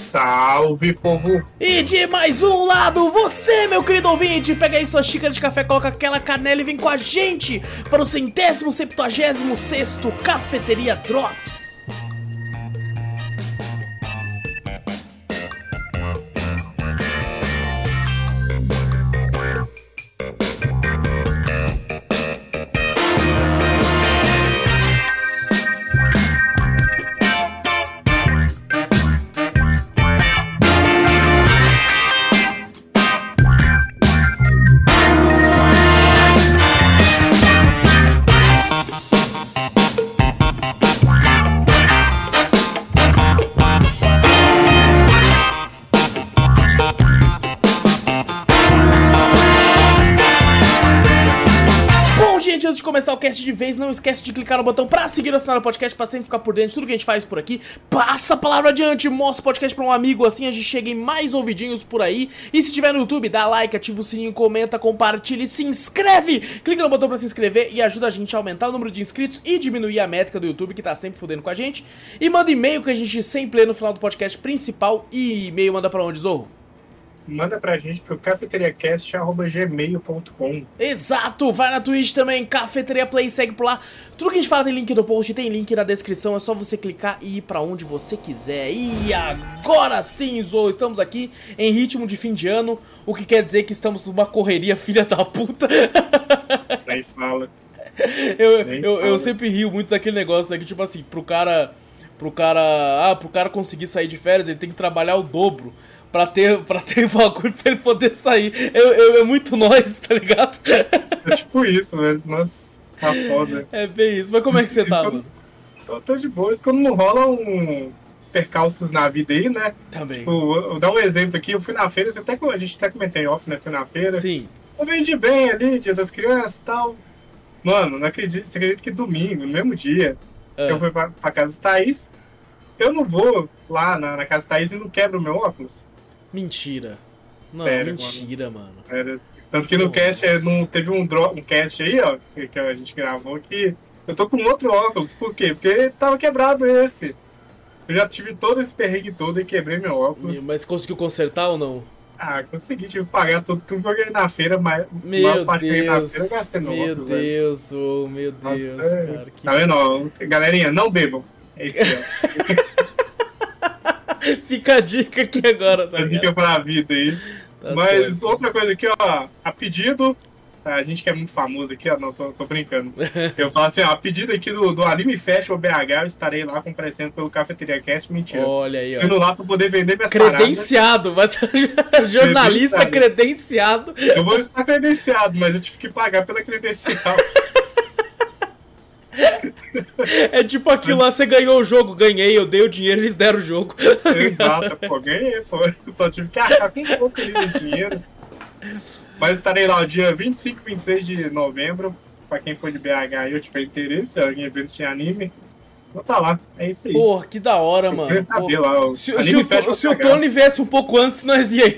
Salve, povo! E de mais um lado, você, meu querido ouvinte, pega aí sua xícara de café, coloca aquela canela e vem com a gente para o centésimo, septuagésimo sexto Cafeteria Drops. Começar o cast de vez, não esquece de clicar no botão pra seguir o assinar o podcast, pra sempre ficar por dentro de tudo que a gente faz por aqui. Passa a palavra adiante, mostra o podcast pra um amigo, assim a gente chega em mais ouvidinhos por aí. E se tiver no YouTube, dá like, ativa o sininho, comenta, compartilha e se inscreve! Clica no botão pra se inscrever e ajuda a gente a aumentar o número de inscritos e diminuir a métrica do YouTube, que tá sempre fudendo com a gente. E manda e-mail que a gente sempre lê no final do podcast principal. E e-mail manda pra onde, Zorro? Manda pra gente pro cafeteriacast.gmail.com. Exato! Vai na Twitch também, Cafeteria Play, segue por lá. Tudo que a gente fala tem link no post, tem link na descrição, é só você clicar e ir pra onde você quiser. E agora sim, Zo, estamos aqui em ritmo de fim de ano, o que quer dizer que estamos numa correria filha da puta. Nem fala. Eu, Nem eu, fala. eu sempre rio muito daquele negócio, né, que tipo assim, pro cara... Pro cara. Ah, pro cara conseguir sair de férias, ele tem que trabalhar o dobro pra ter, pra ter bagulho pra ele poder sair. Eu, eu, é muito nós, tá ligado? É tipo isso, velho. Nossa, tá foda. É bem isso. Mas como é que você tá, mano? Tô, tô de boa. Isso quando não rola um percalços na vida aí, né? Também. Tipo, vou dar um exemplo aqui. Eu fui na feira, até, a gente até comentei off, né? Fui na feira. Sim. Eu vendi bem ali, dia das crianças e tal. Mano, não acredito, você acredita que domingo, no mesmo dia, ah. eu fui pra, pra casa da Thaís, eu não vou lá na, na casa da Thaís e não quebro meu óculos. Mentira. Não, Sério, mentira, mano. mano. Tanto que no Nossa. cast é, não, teve um, um cast aí, ó, que, que a gente gravou que eu tô com outro óculos. Por quê? Porque tava quebrado esse. Eu já tive todo esse perrengue todo e quebrei meu óculos. Mas conseguiu consertar ou não? Ah, consegui, tive que pagar tudo, tudo que eu ganhei na feira, mas meu parte Deus, que eu na feira eu gastei meu Meu óculos, Deus, oh, meu Deus, Nossa, cara. Que... Tá vendo? Ó, galerinha, não bebam. É isso aí, Fica a dica aqui agora. Tá a dica pra vida aí. Tá Mas certo. outra coisa aqui, ó, a pedido. A gente que é muito famoso aqui, ó, não, tô, tô brincando. Eu falo assim, ó, a pedido aqui do, do Anime Festival BH, eu estarei lá comparecendo pelo Cafeteria Cast, mentira. Olha aí, ó. Indo lá pra poder vender minhas credenciado, paradas. Mas, jornalista credenciado. Eu vou estar credenciado, mas eu tive que pagar pela credencial. É tipo aquilo lá, você ganhou o jogo, ganhei, eu dei o dinheiro, eles deram o jogo. Exato, pô, ganhei, pô. Só tive que arcar com um pouco ali dinheiro. Mas estarei lá o dia 25 e 26 de novembro. Pra quem for de BH e eu tiver interesse, em eventos de anime. Vou tá lá, é isso aí. Porra, que da hora, eu mano. Saber lá, se, se, o, se o Tony viesse um pouco antes, nós ia aí.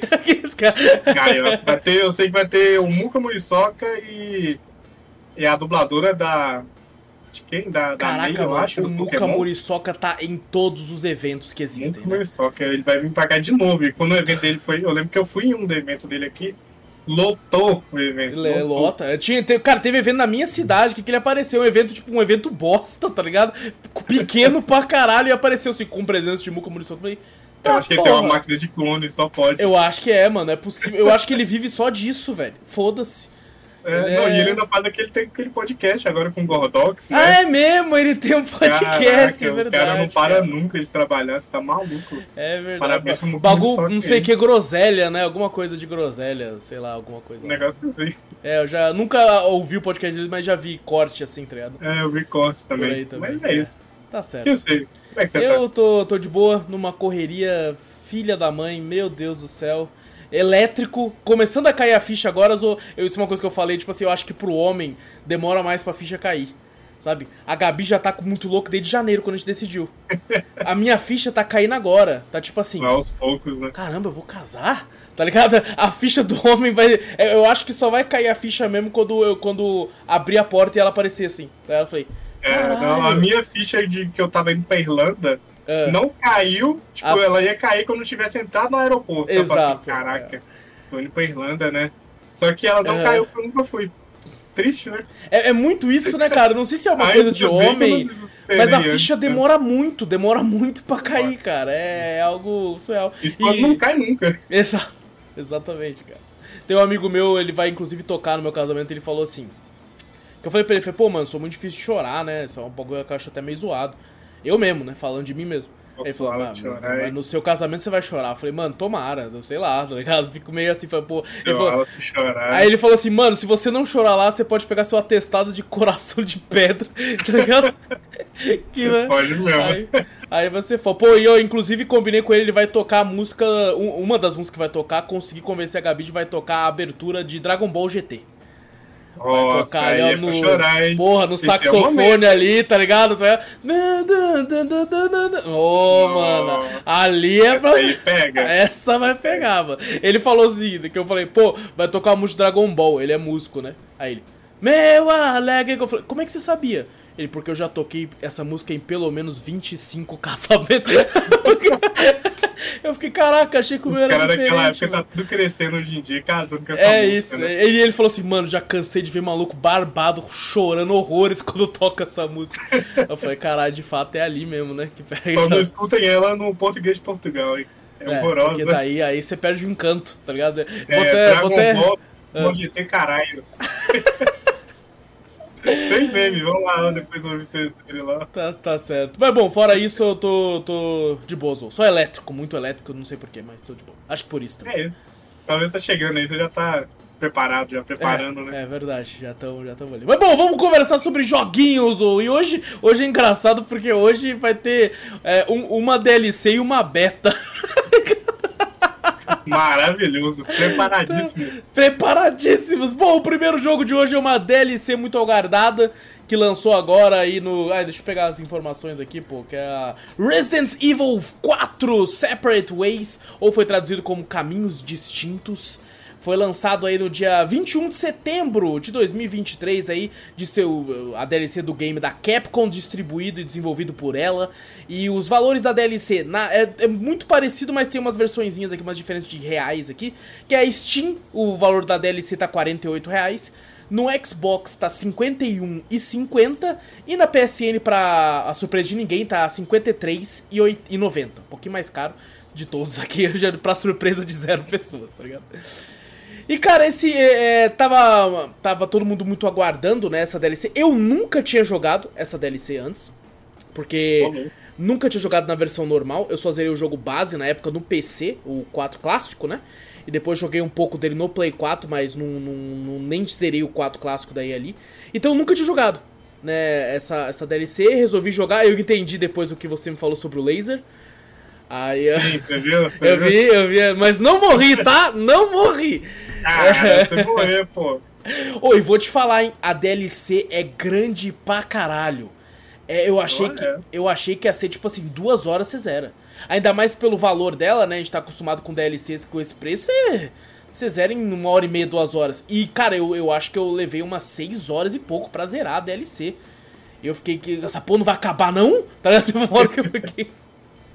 Cara, vai ter, eu sei que vai ter o Muka Muriçoca e, e a dubladora da de quem? Da, Caraca, da eu acho. O Nuka Muriçoca tá em todos os eventos que existem. Nuka né? Muriçoca, ele vai vir pra cá de novo. E quando o evento dele foi. Eu lembro que eu fui em um do evento dele aqui. Lotou o evento. Ele lota. Tinha, cara, teve evento na minha cidade que, que ele apareceu. Um evento, tipo, um evento bosta, tá ligado? Pequeno pra caralho. E apareceu assim, com presença de Muka Muriçoca. Eu falei. Eu acho que ele tem uma máquina de clone, só pode. Eu acho que é, mano. É possível. Eu acho que ele vive só disso, velho. Foda-se. É, ele não, é... e ele ainda faz aquele, tem aquele podcast agora com o Gordox, né? Ah, é mesmo? Ele tem um podcast, Caraca, é verdade. O cara não para cara. nunca de trabalhar, você tá maluco. É verdade. Parabéns Bagulho, não sei o que, groselha, né? Alguma coisa de groselha, sei lá, alguma coisa. Um negócio assim. É, eu já nunca ouvi o podcast dele, mas já vi corte assim, tá ligado? É, eu vi corte também. também. Mas é, é isso. Tá certo. Eu sei. Como é que você eu tá? tô, tô de boa, numa correria filha da mãe, meu Deus do céu elétrico, começando a cair a ficha agora, eu, isso é uma coisa que eu falei, tipo assim, eu acho que pro homem demora mais pra ficha cair. Sabe? A Gabi já tá muito louca desde janeiro, quando a gente decidiu. A minha ficha tá caindo agora. Tá tipo assim. Aos poucos, né? Caramba, eu vou casar? Tá ligado? A ficha do homem vai. é, Eu acho que só vai cair a ficha mesmo quando eu quando abrir a porta e ela aparecer assim. Aí eu falei. É, não, a minha ficha de que eu tava indo pra Irlanda É. não caiu. Tipo, Ah. ela ia cair quando eu tivesse entrado no aeroporto. Eu falei Exato, assim, Caraca, tô indo pra Irlanda, né? Só que ela não É. caiu porque eu nunca fui. Triste, né? É, é muito isso, né, cara? Não sei se é uma coisa de homem. Mas a ficha né? demora muito, demora muito pra cair, cara. É algo surreal. Isso quando não cai nunca. Exato, exatamente, cara. Tem um amigo meu, ele vai inclusive tocar no meu casamento, ele falou assim. Que eu falei pra ele, falei, pô, mano, sou muito difícil de chorar, né? Isso é um bagulho que eu acho até meio zoado. Eu mesmo, né? Falando de mim mesmo. Nossa, ele falou, "Ah, mas hein?" no seu casamento você vai chorar. Eu falei, mano, tomara, sei lá, tá ligado? Fico meio assim, falei, pô. Ele falou. Aí ele falou assim, mano, se você não chorar lá, você pode pegar seu atestado de coração de pedra, tá ligado? que, né? Pode mesmo. Aí, aí você falou, pô, e eu inclusive combinei com ele, ele vai tocar a música, um- uma das músicas que vai tocar, consegui convencer a Gabi de vai tocar a abertura de Dragon Ball GT. Nossa, tocar aí ali, ó, é pra chorar, hein? Porra, no Esse é saxofone momento. ali, tá ligado? Tá? Ô, Nossa. mano, ali é pra... Essa aí pega. Essa vai pegar, mano. Ele falou assim, que eu falei, pô, vai tocar a música Dragon Ball, ele é músico, né? Aí ele, meu alegre, eu falei, como é que você sabia? Ele, porque eu já toquei essa música em pelo menos 25 casamentos. eu fiquei, caraca, achei que o meu era daquela diferente. época mano. tá tudo crescendo hoje em dia, casando com essa É música, isso. né? Ele, ele falou assim, mano, já cansei de ver maluco barbado chorando horrores quando toca essa música. Eu falei, caralho, de fato é ali mesmo, né? Que pega. Só não escutem ela no português de Portugal, hein? É, É, horrorosa. porque daí aí você perde o encanto, tá ligado? É, Vou até- Dragon vou até- Ball, Ah. GT caralho. Sem meme, vamos lá depois ouvir vocês lá. Tá, tá certo. Mas bom, fora isso, eu tô, tô de bozo. Só elétrico, muito elétrico, não sei porquê, mas tô de boa. Acho que por isso também. É isso. Talvez tá chegando aí, você já tá preparado, já preparando, é, né? É verdade, já estamos já tamo ali. Mas bom, vamos conversar sobre joguinhos. ô. E hoje, hoje é engraçado porque hoje vai ter é, um- uma DLC e uma beta. Maravilhoso, preparadíssimo. Preparadíssimos! Bom, o primeiro jogo de hoje é uma DLC muito aguardada que lançou agora aí no. Ai, deixa eu pegar as informações aqui, pô, que é a Resident Evil 4 Separate Ways, ou foi traduzido como Caminhos Distintos. Foi lançado aí no dia 21 de setembro de 2023 aí, de seu a DLC do game da Capcom, distribuído e desenvolvido por ela. E os valores da DLC na- é, é muito parecido, mas tem umas versõezinhas aqui, umas diferenças de reais aqui. Que é a Steam, o valor da DLC tá 48 reais. No Xbox tá R$ 51,50 e na PSN, pra a surpresa de ninguém, tá R$ 53,90. Um pouquinho mais caro de todos aqui, pra surpresa de zero pessoas, tá ligado? E cara, esse é, é, tava tava todo mundo muito aguardando né, essa DLC. Eu nunca tinha jogado essa DLC antes, porque louco. nunca tinha jogado na versão normal. Eu só zerei o jogo base na época no PC, o 4 clássico, né? E depois joguei um pouco dele no Play 4, mas não, não, não- nem zerei o 4 clássico daí ali. Então eu nunca tinha jogado, né, essa, essa DLC. Resolvi jogar, eu entendi depois o que você me falou sobre o laser. Aí eu, Sim, você viu? Você eu viu? vi, eu vi, mas não morri, tá? Não morri. Ah, você morreu, pô. Oi, vou te falar, hein? A DLC é grande pra caralho. É, eu achei Olha. que eu achei que ia ser tipo assim, duas horas você zera. Ainda mais pelo valor dela, né? A gente tá acostumado com DLCs com esse preço, é, você zera em uma hora e meia, duas horas. E, cara, eu, eu acho que eu levei umas seis horas e pouco pra zerar a DLC. Eu fiquei que. Essa porra não vai acabar, não? Tá ligado? Teve uma hora que eu fiquei.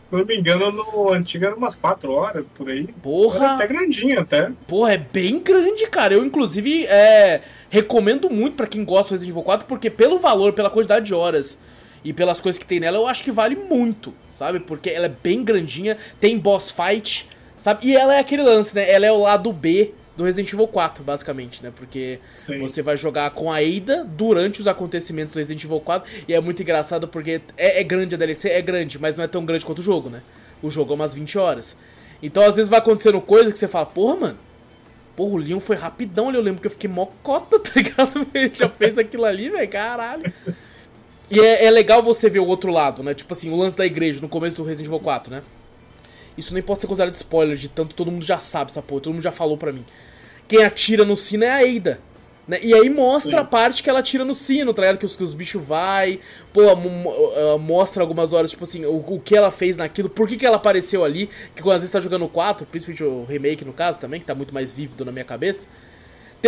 Se não me engano, no antigo era umas 4 horas por aí. Era Porra! até grandinho, até. Porra, é bem grande, cara. Eu, inclusive, é, recomendo muito pra quem gosta do Resident Evil 4, porque pelo valor, pela quantidade de horas e pelas coisas que tem nela, eu acho que vale muito, sabe? Porque ela é bem grandinha, tem boss fight, sabe? E ela é aquele lance, né? Ela é o lado B do Resident Evil 4, basicamente, né? Porque Sim. você vai jogar com a Ada durante os acontecimentos do Resident Evil 4, e é muito engraçado porque é, é grande a DLC, é grande, mas não é tão grande quanto o jogo, né? O jogo é umas 20 horas. Então, às vezes vai acontecendo coisa que você fala, porra, mano, Porra, o Leon foi rapidão ali, eu lembro que eu fiquei mó cota, tá ligado? Ele já fez aquilo ali, velho, caralho. E é, é legal você ver o outro lado, né? Tipo assim, o lance da igreja no começo do Resident Evil 4, né? Isso nem pode ser considerado spoiler, de tanto todo mundo já sabe essa porra, todo mundo já falou pra mim. Quem atira no sino é a Ada. Né? E aí mostra Sim. a parte que ela tira no sino, tá ligado? Que os, que os bichos vai, pô, mostra algumas horas, tipo assim, o, o que ela fez naquilo, por que, que ela apareceu ali, que quando às vezes tá jogando o 4, principalmente o remake no caso também, que tá muito mais vívido na minha cabeça.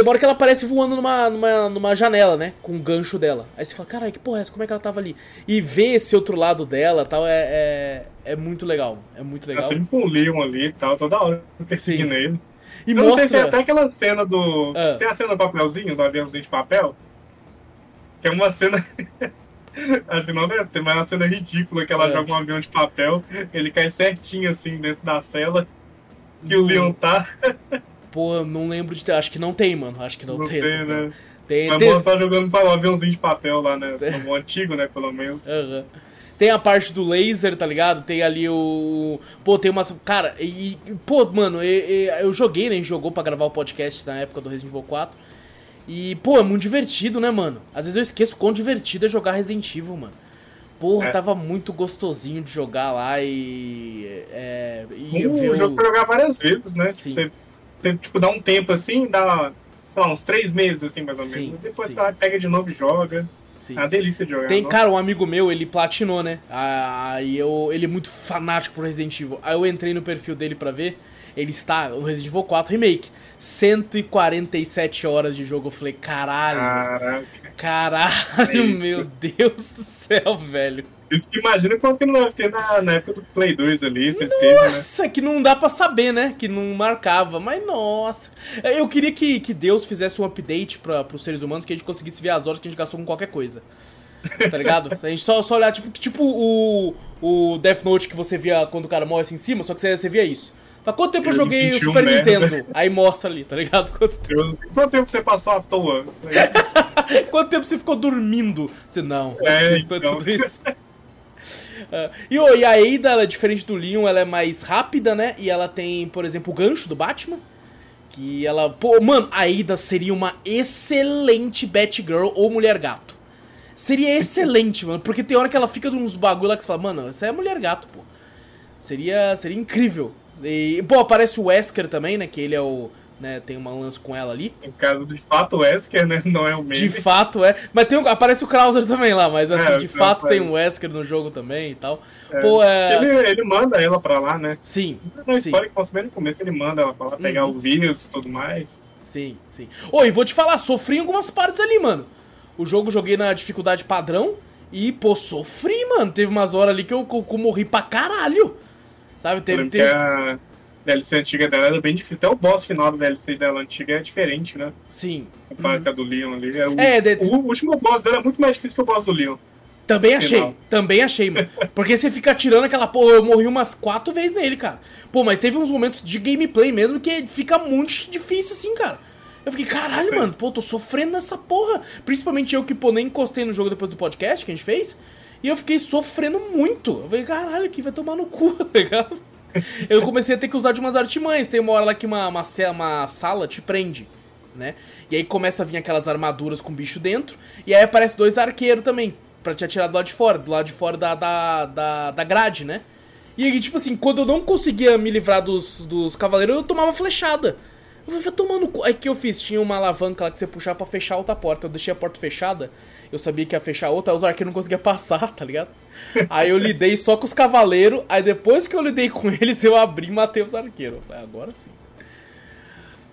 Hora que ela aparece voando numa, numa, numa janela, né? Com o gancho dela. Aí você fala, caralho, que porra é essa? Como é que ela tava ali? E ver esse outro lado dela tal é, é, é muito legal. É muito legal. sempre com o Leon ali e tal, toda hora perseguindo ele. E eu não sei se é mostra. até aquela cena do. Ah. Tem a cena do papelzinho, do aviãozinho de papel. Que é uma cena. Acho que não deve ter, mas é uma cena ridícula que ela Ah. joga um avião de papel, ele cai certinho assim dentro da cela. Que o Leon tá. Pô, não lembro de ter. Acho que não tem, mano. Acho que não, Não tem. tem, essa né? Tem, Mas tem- tá jogando para um aviãozinho de papel lá, né? No antigo, né? Pelo menos. Aham. Tem a parte do laser, tá ligado? Tem ali o. Pô, tem umas. Cara, e. Pô, mano, e- e- eu joguei, né? A gente jogou pra gravar o podcast na época do Resident Evil 4. E, pô, é muito divertido, né, mano? Às vezes eu esqueço quão divertido é jogar Resident Evil, mano. Porra, É. tava muito gostosinho de jogar lá e. É. E eu Um ver jogo o- pra jogar várias vezes, né? Sim. Você tem, tipo, dá um tempo assim, dá, sei lá, uns três meses, assim, mais ou Sim, menos. Depois sim. você vai, pega de novo e joga. Sim. É uma delícia de jogar. Tem, nossa. cara, um amigo meu, ele platinou, né? Aí eu, ele é muito fanático por Resident Evil. Aí eu entrei no perfil dele pra ver. Ele está, o Resident Evil 4 Remake. 147 horas de jogo. Eu falei, caralho, Caraca. caralho, É meu Deus do céu, velho. Isso que imagina quanto que não deve ter na, na época do Play 2 ali, ele teve, né? Nossa, que não dá pra saber, né? Que não marcava. Mas nossa. Eu queria que, que Deus fizesse um update pra, pros seres humanos que a gente conseguisse ver as horas que a gente gastou com qualquer coisa. Tá ligado? A gente só, só olhar, tipo, tipo o, o Death Note que você via quando o cara morre assim em cima, só que você, você via isso. Fala, quanto tempo eu Eu joguei o Super merda. Nintendo? Aí mostra ali, tá ligado? Quanto, Deus, quanto tempo você passou à toa? quanto tempo você ficou dormindo? Você não, é É, possível então. tudo isso. Ah, e, ô, e a Ada, ela é diferente do Leon, ela é mais rápida, né? E ela tem, por exemplo, o gancho do Batman. Que ela. Pô, mano, a Ada seria uma excelente Batgirl ou Mulher Gato. Seria excelente, mano. Porque tem hora que ela fica uns bagulho lá que você fala, mano, essa é Mulher Gato, pô. Seria, seria incrível. E, pô, aparece o Wesker também, né? Que ele é o. Né, tem uma lance com ela ali. No caso, de fato, o Wesker, né? Não é o meme. De fato é. Mas tem um- aparece o Krauser também lá, mas assim, É, de fato Krauser. tem um Wesker no jogo também e tal. É. Pô, é. Ele, ele manda ela pra lá, né? Sim, Na sim, história que posso ver no começo, ele manda ela pra lá pegar Uhum. o vírus e tudo mais. sim, sim. Ô, e vou te falar, sofri em algumas partes ali, mano. O jogo joguei na dificuldade padrão e, pô, sofri, mano. Teve umas horas ali que eu, que eu morri pra caralho. Sabe, teve. teve... a DLC antiga dela era bem difícil. Até o boss final da DLC dela antiga é diferente, né? Sim. Comparado com a do Leon ali. É, o, É, de- o último boss dela é muito mais difícil que o boss do Leon. Também achei, Final. também achei, mano. Porque você fica atirando aquela porra, eu morri umas quatro vezes nele, cara. Pô, mas teve uns momentos de gameplay mesmo que fica muito difícil assim, cara. Eu fiquei, caralho, Sim. mano, pô, tô sofrendo nessa porra. Principalmente eu que, pô, nem encostei no jogo depois do podcast que a gente fez. E eu fiquei sofrendo muito. Eu falei, caralho, aqui vai tomar no cu, tá ligado? Eu comecei a ter que usar de umas artimanhas. Tem uma hora lá que uma, uma, uma sala te prende, né? E aí começa a vir aquelas armaduras com bicho dentro. E aí aparece dois arqueiros também, pra te atirar do lado de fora, do lado de fora da, da, da, da grade, né? E aí, tipo assim, quando eu não conseguia me livrar dos, dos cavaleiros, eu tomava flechada. Eu falei, cu. Aí o que eu fiz? Tinha uma alavanca lá que você puxava pra fechar outra porta. Eu deixei a porta fechada. Eu sabia que ia fechar outra, aí os arqueiros não conseguiam passar, tá ligado? Aí eu lidei só com os cavaleiros. Aí depois que eu lidei com eles, eu abri e matei os arqueiros. Falei, agora sim.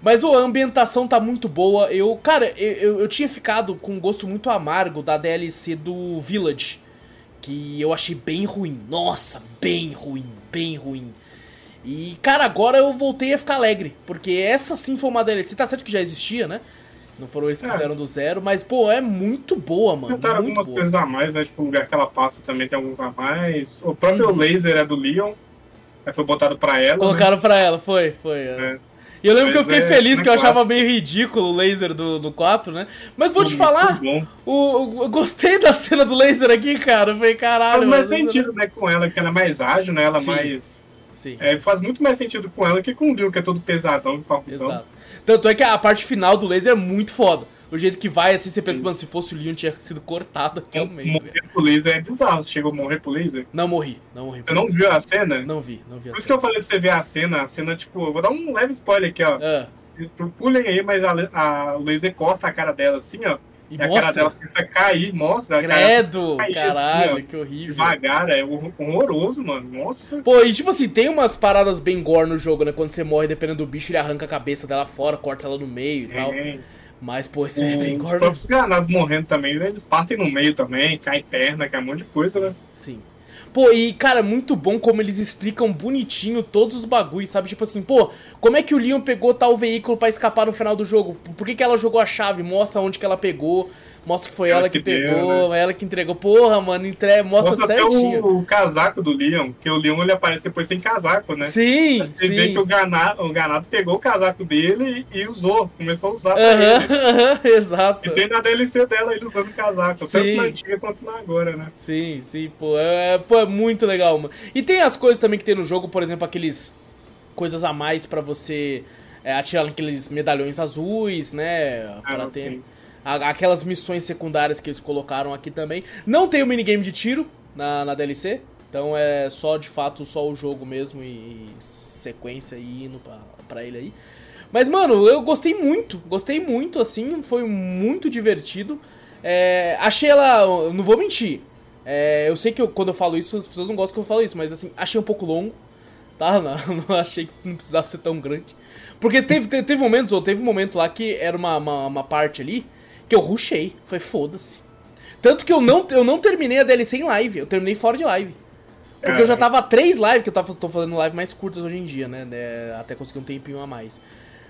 Mas ô, a ambientação tá muito boa. Eu, cara, eu, eu tinha ficado com um gosto muito amargo da DLC do Village. Que eu achei bem ruim. Nossa, bem ruim, bem ruim. E, cara, agora eu voltei a ficar alegre. Porque essa sim foi uma DLC. Tá certo que já existia, né? Não foram eles que É. fizeram do zero, mas, pô, é muito boa, mano. Tentaram muito algumas boa. coisas a mais, né? Tipo, o lugar que ela passa também tem alguns a mais. O próprio Uhum. laser é do Leon. Aí foi botado pra ela. né? Colocaram pra ela, foi, foi. é. É. E eu lembro que eu fiquei é- feliz, é que eu achava meio ridículo o laser do, do 4, né? Mas vou te falar, o, o- eu gostei da cena do laser aqui, cara. Eu falei, caralho. Faz mais sentido, né, com ela, porque ela é mais ágil, né? Ela é Sim. mais. Sim, É, faz muito mais sentido com ela que com o Leon, que é todo pesadão, parrudão. exato. Tanto é que a parte final do laser é muito foda. O jeito que vai, assim, você pensa, mano, se fosse o Leon tinha sido cortado realmente. velho. Morrer pro laser é bizarro. Você chegou a morrer pro laser. Não morri, não morri. Você não viu a cena? Não vi, não vi. a Por isso que cena. eu falei pra você ver a cena. A cena, tipo, eu vou dar um leve spoiler aqui, ó. Ah, Pulem aí, mas a, a, o laser corta a cara dela assim, ó. E, e a cara dela começa a cair, mostra. Credo! Cair, caralho, assim, que horrível. Devagar, é horroroso, mano. Nossa. Pô, e tipo assim, tem umas paradas bem gore no jogo, né? Quando você morre, dependendo do bicho, ele arranca a cabeça dela fora, corta ela no meio e é. tal. Mas, pô, isso é bem gore. Os próprios granados morrendo também, eles partem no meio também, cai perna, cai um monte de coisa, né? Sim. Pô, e cara, muito bom como eles explicam bonitinho todos os bagulhos, sabe? Tipo assim, pô, como é que o Leon pegou tal veículo para escapar no final do jogo? Por que, que ela jogou a chave? Mostra onde que ela pegou. Mostra que foi ela, ela que, que, pegou, deu, né? ela que entregou. Porra, mano, entre... mostra, mostra certinho. Até o, o, casaco do Leon, que o Leon ele aparece depois sem casaco, né? Sim, Você vê que o Ganado, o Ganado pegou o casaco dele e, e usou, começou a usar uh -huh, uh -huh, exato. E tem na DLC dela ele usando o casaco, sim. tanto na antiga quanto na agora, né? Sim, sim, pô é, pô, é muito legal, mano. E tem as coisas também que tem no jogo, por exemplo, aqueles coisas a mais para você é, atirar naqueles medalhões azuis, né? Ah, pra ter... Sim aquelas missões secundárias que eles colocaram aqui também. Não tem o minigame de tiro na, na DLC, então é só de fato só o jogo mesmo e, sequência e indo pra, pra ele aí. Mas, mano, eu gostei muito, gostei muito, assim, foi muito divertido. É, achei ela, não vou mentir, é, eu sei que eu, quando eu falo isso, as pessoas não gostam que eu falo isso, mas assim, achei um pouco longo, tá? Não, não achei que não precisava ser tão grande. Porque teve, teve momentos, ou teve um momento lá que era uma, uma, uma parte ali que eu rushei. Foi foda-se. Tanto que eu não, eu não terminei a DLC em live, eu terminei fora de live. Porque eu já tava três lives, que eu tava, tô fazendo live mais curtas hoje em dia, né? Até conseguir um tempinho a mais.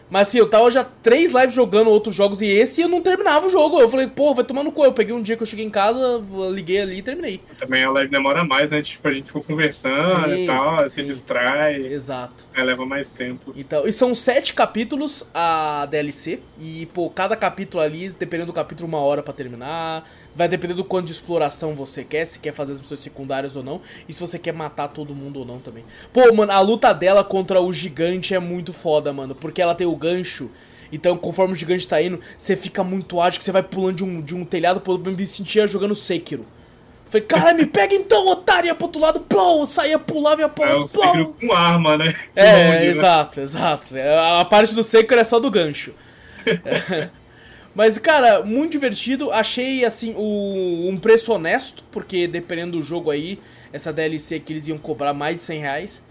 Mas assim, eu tava já três lives jogando outros jogos e esse eu não terminava o jogo. Eu falei, pô, vai tomar no cu. Eu peguei um dia que eu cheguei em casa, liguei ali e terminei. Também a live demora mais, né? Tipo, a gente ficou conversando sim, e tal, sim. se distrai. Exato. Aí leva mais tempo. Então, e são sete capítulos a DLC. E, pô, cada capítulo ali, dependendo do capítulo, uma hora para terminar. Vai depender do quanto de exploração você quer, se quer fazer as missões secundárias ou não, e se você quer matar todo mundo ou não também. Pô, mano, a luta dela contra o gigante é muito foda, mano, porque ela tem o gancho. Então, conforme o gigante tá indo, você fica muito ágil, que você vai pulando de um, de um telhado pro outro, me sentia jogando Sekiro. Falei, cara, me pega então, otário, ia pro outro lado, plou, saía, pulava e ia pro é, outro, É, o com arma, né? De é, longe, exato, né? exato. A parte do Sekiro é só do gancho. é. Mas, cara, muito divertido. Achei, assim, o, um preço honesto, porque dependendo do jogo aí, essa DLC aqui eles iam cobrar mais de 100 reais.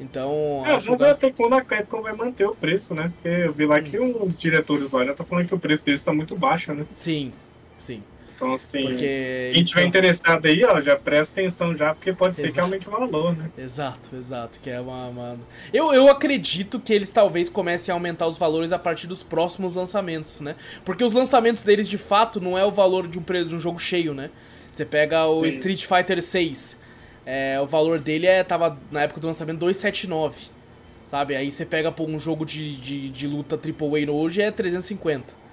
Então. É, até quando a Capcom vai manter o preço, né? Porque eu vi lá que um dos diretores lá já tá falando que o preço deles tá muito baixo, né? Sim, sim. Então, assim, porque quem estiver interessado aí, ó, já presta atenção já, porque pode exato. ser que aumente o valor, né? Exato, exato, que é uma... uma... Eu, eu acredito que eles talvez comecem a aumentar os valores a partir dos próximos lançamentos, né? Porque os lançamentos deles, de fato, não é o valor de um, de um jogo cheio, né? Você pega o Sim. Street Fighter 6, é, o valor dele é, tava, na época do lançamento, 279, sabe? Aí você pega por um jogo de, de, de luta AAA hoje, é 350.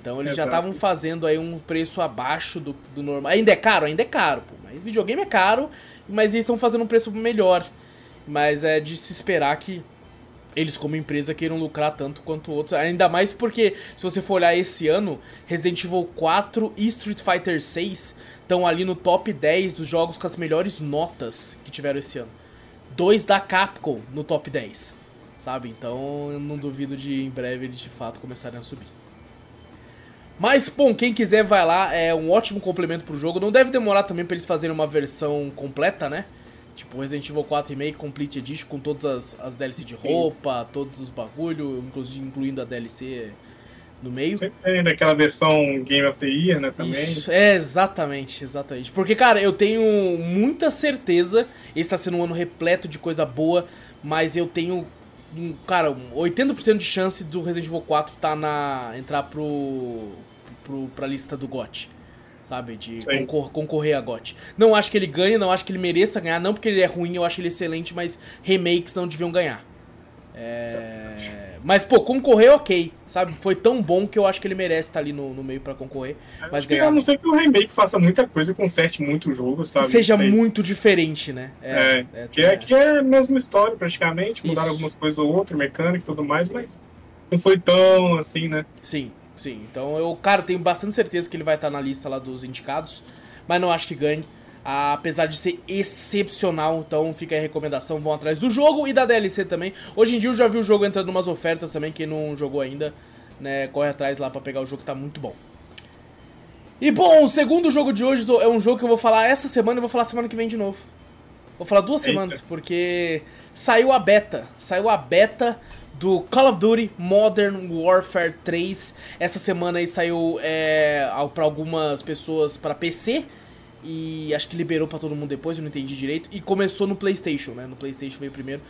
Então eles Exato. já estavam fazendo aí um preço abaixo do, do normal. Ainda é caro? Ainda é caro, pô. Mas videogame é caro, mas eles estão fazendo um preço melhor. Mas é de se esperar que eles como empresa queiram lucrar tanto quanto outros. Ainda mais porque, se você for olhar esse ano, Resident Evil 4 e Street Fighter 6 estão ali no top 10 dos jogos com as melhores notas que tiveram esse ano. Dois da Capcom no top 10, sabe? Então eu não duvido de em breve eles de fato começarem a subir. Mas, bom, quem quiser vai lá, é um ótimo complemento pro jogo. Não deve demorar também pra eles fazerem uma versão completa, né? Tipo Resident Evil 4 Remake Complete Edition com todas as, as DLC de roupa, Sim. todos os bagulho, inclusive incluindo a DLC no meio. Sempre tem naquela versão Game of the Year, né, também. Isso, é, exatamente, exatamente. Porque, cara, eu tenho muita certeza, esse tá sendo um ano repleto de coisa boa, mas eu tenho cara, 80% de chance do Resident Evil 4 tá na entrar pro pro, pra lista do GOT. Sabe? De concor concorrer a GOT. Não acho que ele ganhe, não acho que ele mereça ganhar. Não porque ele é ruim, eu acho ele excelente, mas remakes não deviam ganhar. É... Mas, pô, concorrer ok, sabe? Foi tão bom que eu acho que ele merece estar ali no, no meio para concorrer. Eu mas ganhar... a não ser que o remake faça muita coisa, conserte muito o jogo, sabe? Seja muito diferente, né? É, é, é que, é que é a mesma história praticamente, mudaram Isso. algumas coisas ou outra, mecânica e tudo mais, mas não foi tão assim, né? Sim, Sim, então eu, cara, tenho bastante certeza que ele vai estar na lista lá dos indicados, mas não acho que ganhe. apesar de ser excepcional. Então fica aí a recomendação, vão atrás do jogo e da DLC também. Hoje em dia eu já vi o jogo entrando umas ofertas também, quem não jogou ainda, né, corre atrás lá pra pegar o jogo que tá muito bom. E bom, o segundo jogo de hoje é um jogo que eu vou falar essa semana e vou falar semana que vem de novo. Vou falar duas Eita. semanas, porque saiu a beta. Saiu a beta do Call of Duty Modern Warfare 3. Essa semana aí saiu é, para algumas pessoas para PC e acho que liberou para todo mundo depois, eu não entendi direito. E começou no PlayStation, né? No PlayStation veio primeiro.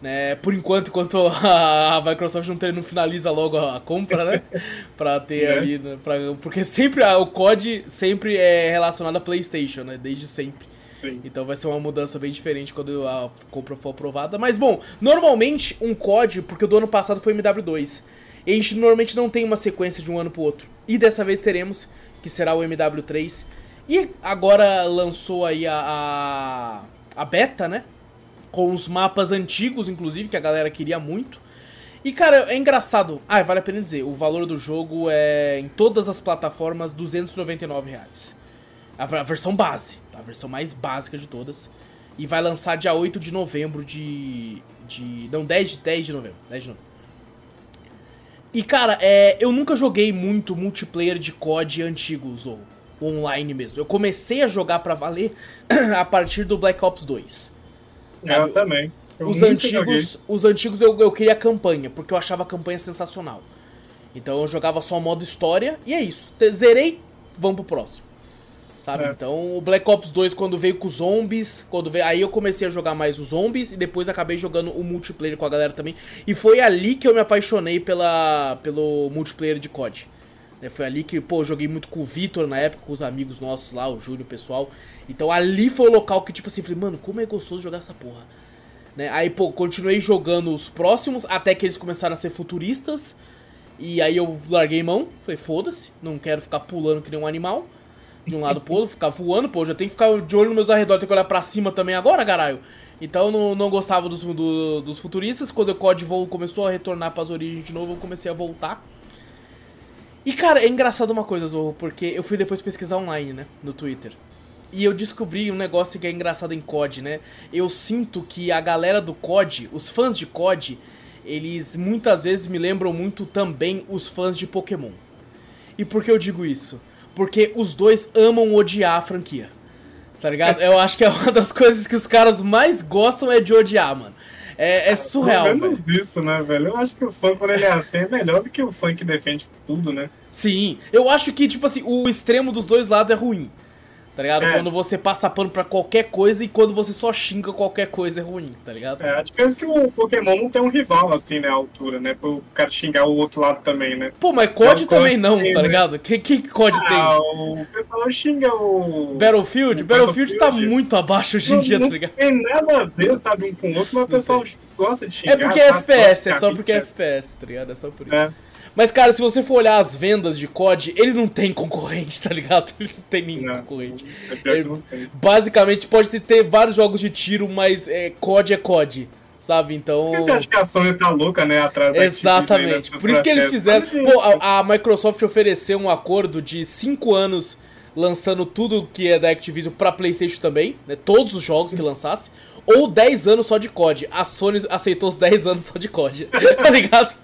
Né, por enquanto, enquanto a Microsoft não, tem, não finaliza logo a compra, né? pra ter é. ali. Né, pra, porque sempre o COD sempre é relacionado a PlayStation, né? Desde sempre. Sim. Então vai ser uma mudança bem diferente quando a compra for aprovada. Mas bom, normalmente um COD, porque o do ano passado foi MW2. E a gente normalmente não tem uma sequência de um ano pro outro. E dessa vez teremos, que será o MW3. E agora lançou aí a, a, a beta, né? com os mapas antigos, inclusive, que a galera queria muito. E, cara, é engraçado. Ah, vale a pena dizer, o valor do jogo é, em todas as plataformas, 299 reais. A, versão base? A versão mais básica de todas. E vai lançar dia 8 de novembro de... de não, 10 de, 10 de novembro. 10 de novembro. E, cara, é, eu nunca joguei muito multiplayer de COD antigos, ou online mesmo. Eu comecei a jogar para valer a partir do Black Ops 2. Sabe? Eu também. Eu os antigos, os antigos eu, eu queria campanha, porque eu achava a campanha sensacional. Então eu jogava só modo história e é isso. Zerei, vamos pro próximo. Sabe? É. Então o Black Ops 2 quando veio com os zombies, quando veio, aí eu comecei a jogar mais os zombies e depois acabei jogando o multiplayer com a galera também. E foi ali que eu me apaixonei pela pelo multiplayer de COD. Né, foi ali que, pô, eu joguei muito com o Vitor na época, com os amigos nossos lá, o Júlio, o pessoal. Então ali foi o local que, tipo assim, falei, mano, como é gostoso jogar essa porra. Né? Aí, pô, continuei jogando os próximos, até que eles começaram a ser futuristas. E aí eu larguei mão, falei, foda-se, não quero ficar pulando que nem um animal. De um lado pro outro, ficar voando, pô, já tenho que ficar de olho nos meus arredores, tenho que olhar pra cima também agora, caralho. Então eu não, não gostava dos, do, dos futuristas. Quando o COD Voo começou a retornar para as origens de novo, eu comecei a voltar. E cara, é engraçado uma coisa, Zorro, porque eu fui depois pesquisar online, né? No Twitter. E eu descobri um negócio que é engraçado em COD, né? Eu sinto que a galera do COD, os fãs de COD, eles muitas vezes me lembram muito também os fãs de Pokémon. E por que eu digo isso? Porque os dois amam odiar a franquia. Tá ligado? Eu acho que é uma das coisas que os caras mais gostam é de odiar, mano. É, é surreal. Pelo menos isso, né, velho? Eu acho que o fã, quando ele é assim, é melhor do que o fã que defende tudo, né? Sim. Eu acho que, tipo assim, o extremo dos dois lados é ruim. Tá ligado? É. Quando você passa pano pra qualquer coisa e quando você só xinga qualquer coisa é ruim, tá ligado? É, a diferença é que o Pokémon não tem um rival, assim, né, a altura, né? Pro cara xingar o outro lado também, né? Pô, mas COD também não, tem, tá né? ligado? Que, que COD ah, tem? o pessoal xinga o... Battlefield? O Battlefield, Battlefield tá muito abaixo hoje em dia, tá ligado? Não tem nada a ver, sabe, um com o outro, mas o pessoal gosta de xingar. É porque é FPS, é só porque é FPS, tá ligado? É só por isso. É. Mas, cara, se você for olhar as vendas de COD, ele não tem concorrente, tá ligado? Ele não tem nenhum não, concorrente. É ele, basicamente, pode ter, ter, vários jogos de tiro, mas é, COD é COD. Sabe, então. Por que você acha que a Sony tá louca, né? Atrás da Exatamente. Por isso que eles fizeram. Pô, a, a Microsoft ofereceu um acordo de 5 anos lançando tudo que é da Activision pra PlayStation também, né? Todos os jogos que lançasse ou 10 anos só de COD. A Sony aceitou os 10 anos só de COD. tá ligado?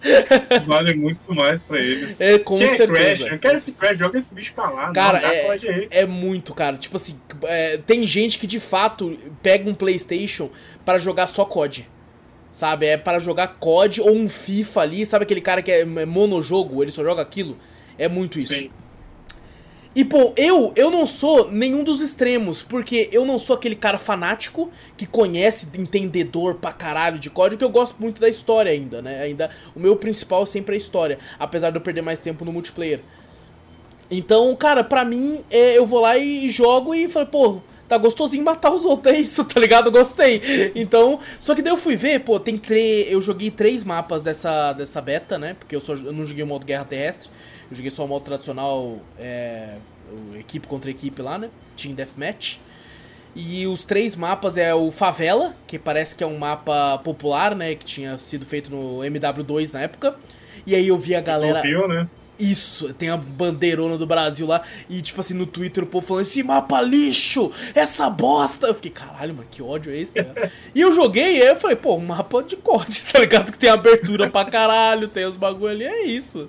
Vale muito mais pra eles. É, com Quem certeza. É Crash? Eu quero esse Crash, joga esse bicho pra lá. Cara, não, é, é muito, cara. Tipo assim, é, tem gente que de fato pega um PlayStation para jogar só COD. Sabe? É para jogar COD ou um FIFA ali. Sabe aquele cara que é monojogo, ele só joga aquilo? É muito isso. Sim. E, pô, eu, eu não sou nenhum dos extremos, porque eu não sou aquele cara fanático que conhece, entendedor pra caralho de código, que eu gosto muito da história ainda, né? Ainda, o meu principal é sempre a história, apesar de eu perder mais tempo no multiplayer. Então, cara, pra mim, é, eu vou lá e jogo e falo, pô, tá gostosinho matar os outros, é isso, tá ligado? Gostei. Então, só que daí eu fui ver, pô, tem três. Eu joguei três mapas dessa, dessa beta, né? Porque eu, só, eu não joguei o modo guerra terrestre. Eu joguei só o modo tradicional, é, equipe contra equipe lá, né? Team Deathmatch. E os três mapas é o Favela, que parece que é um mapa popular, né? Que tinha sido feito no MW2 na época. E aí eu vi a galera. Viu, né? Isso, tem a bandeirona do Brasil lá e, tipo assim, no Twitter o povo falando esse mapa lixo, essa bosta. Eu fiquei, caralho, mano, que ódio é esse, tá E eu joguei e aí eu falei, pô, um mapa de corte, tá ligado? Que tem abertura pra caralho, tem os bagulho ali, é isso.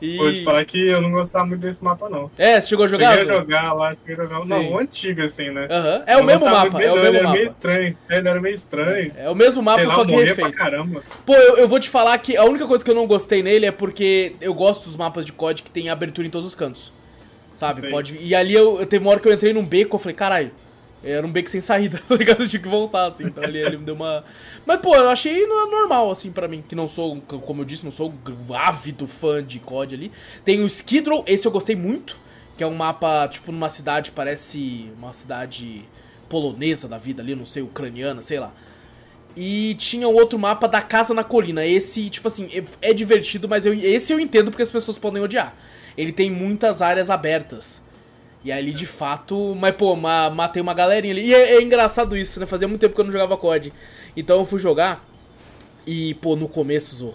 E... Vou te falar que eu não gostava muito desse mapa, não. É, você chegou a jogar? Cheguei a jogar lá, cheguei a jogar. Sim. Não, o antigo, assim, né? Uhum. É o mesmo mapa, é o mesmo ele mapa. Era meio estranho. Ele era meio estranho. É, o mesmo mapa, lá, só que refeito. Caramba. Pô, eu, eu vou te falar que a única coisa que eu não gostei nele é porque eu gosto dos mapas de COD que tem abertura em todos os cantos. Sabe? Pode. E ali eu, eu teve uma hora que eu entrei num beco, eu falei, caralho. Era um beco sem saída, tá ligado? Eu tinha que voltar, assim. Então ali ele me deu uma. Mas, pô, eu achei normal, assim, para mim. Que não sou, como eu disse, não sou ávido fã de COD ali. Tem o Skid Row, esse eu gostei muito. Que é um mapa, tipo, numa cidade, parece uma cidade polonesa da vida ali, não sei, ucraniana, sei lá. E tinha um outro mapa da Casa na Colina. Esse, tipo assim, é, é divertido, mas eu, esse eu entendo porque as pessoas podem odiar. Ele tem muitas áreas abertas. E ali, de fato, mas pô, ma matei uma galerinha ali. E é, é, engraçado isso, né? Fazia muito tempo que eu não jogava COD. Então eu fui jogar e, pô, no começo, Zô,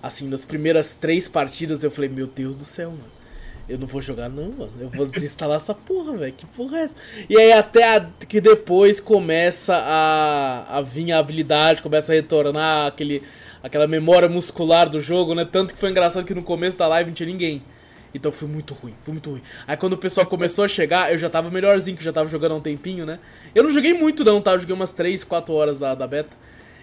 assim, nas primeiras três partidas eu falei, meu Deus do céu, mano. Eu não vou jogar não, mano. Eu vou desinstalar essa porra, velho. Que porra é essa? E aí até a, que depois começa a, a vir a habilidade, começa a retornar aquele, aquela memória muscular do jogo, né? Tanto que foi engraçado que no começo da live não tinha ninguém. Então foi muito ruim, foi muito ruim. Aí quando o pessoal começou a chegar, eu já tava melhorzinho, que já tava jogando há um tempinho, né? Eu não joguei muito não, tá? Eu joguei umas 3, 4 horas da, da beta.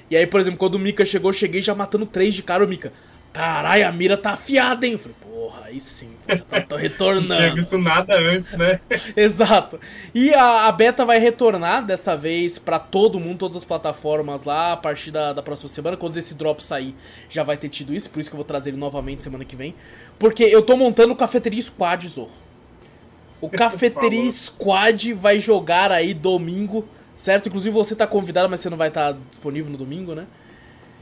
E aí, por exemplo, quando o Mika chegou, eu cheguei já matando 3 de cara, o Mika. Caralho, a mira tá afiada, hein? Eu falei, porra, aí sim, pô, já tá, tô retornando. não tinha visto nada antes, né? Exato. E a, a, beta vai retornar dessa vez para todo mundo, todas as plataformas lá, a partir da, da próxima semana. Quando esse drop sair, já vai ter tido isso, por isso que eu vou trazer ele novamente semana que vem. Porque eu tô montando o Cafeteria Squad, Zorro. O Cafeteria Squad vai jogar aí domingo, certo? Inclusive você tá convidado, mas você não vai estar tá disponível no domingo, né?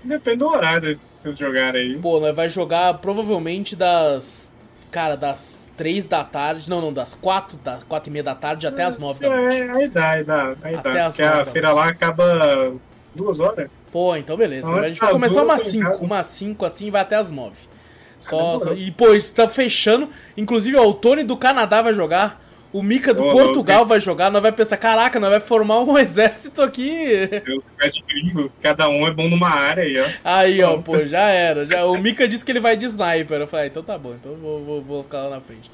Depende do horário vocês jogarem aí. Pô, nós vai jogar provavelmente das. Cara, das 3 da tarde. Não, não, das 4, da 4 e meia da tarde até as 9 da noite. É, aí dá, aí dá. Aí até dá. Porque a feira lá acaba duas horas. Pô, então beleza. Então, a gente vai começar umas 5, umas 5 assim e vai até as 9. Só, só, e pô, isso tá fechando. Inclusive, ó, o Tony do Canadá vai jogar. O Mika do oh, Portugal vai jogar, nós vai pensar, caraca, nós vai formar um exército aqui. Deus, de gringo, cada um é bom numa área aí, ó. Aí, ó, pô, já era. Já, o Mika disse que ele vai de sniper. Eu falei, ah, então tá bom, então vou, vou, vou ficar lá na frente.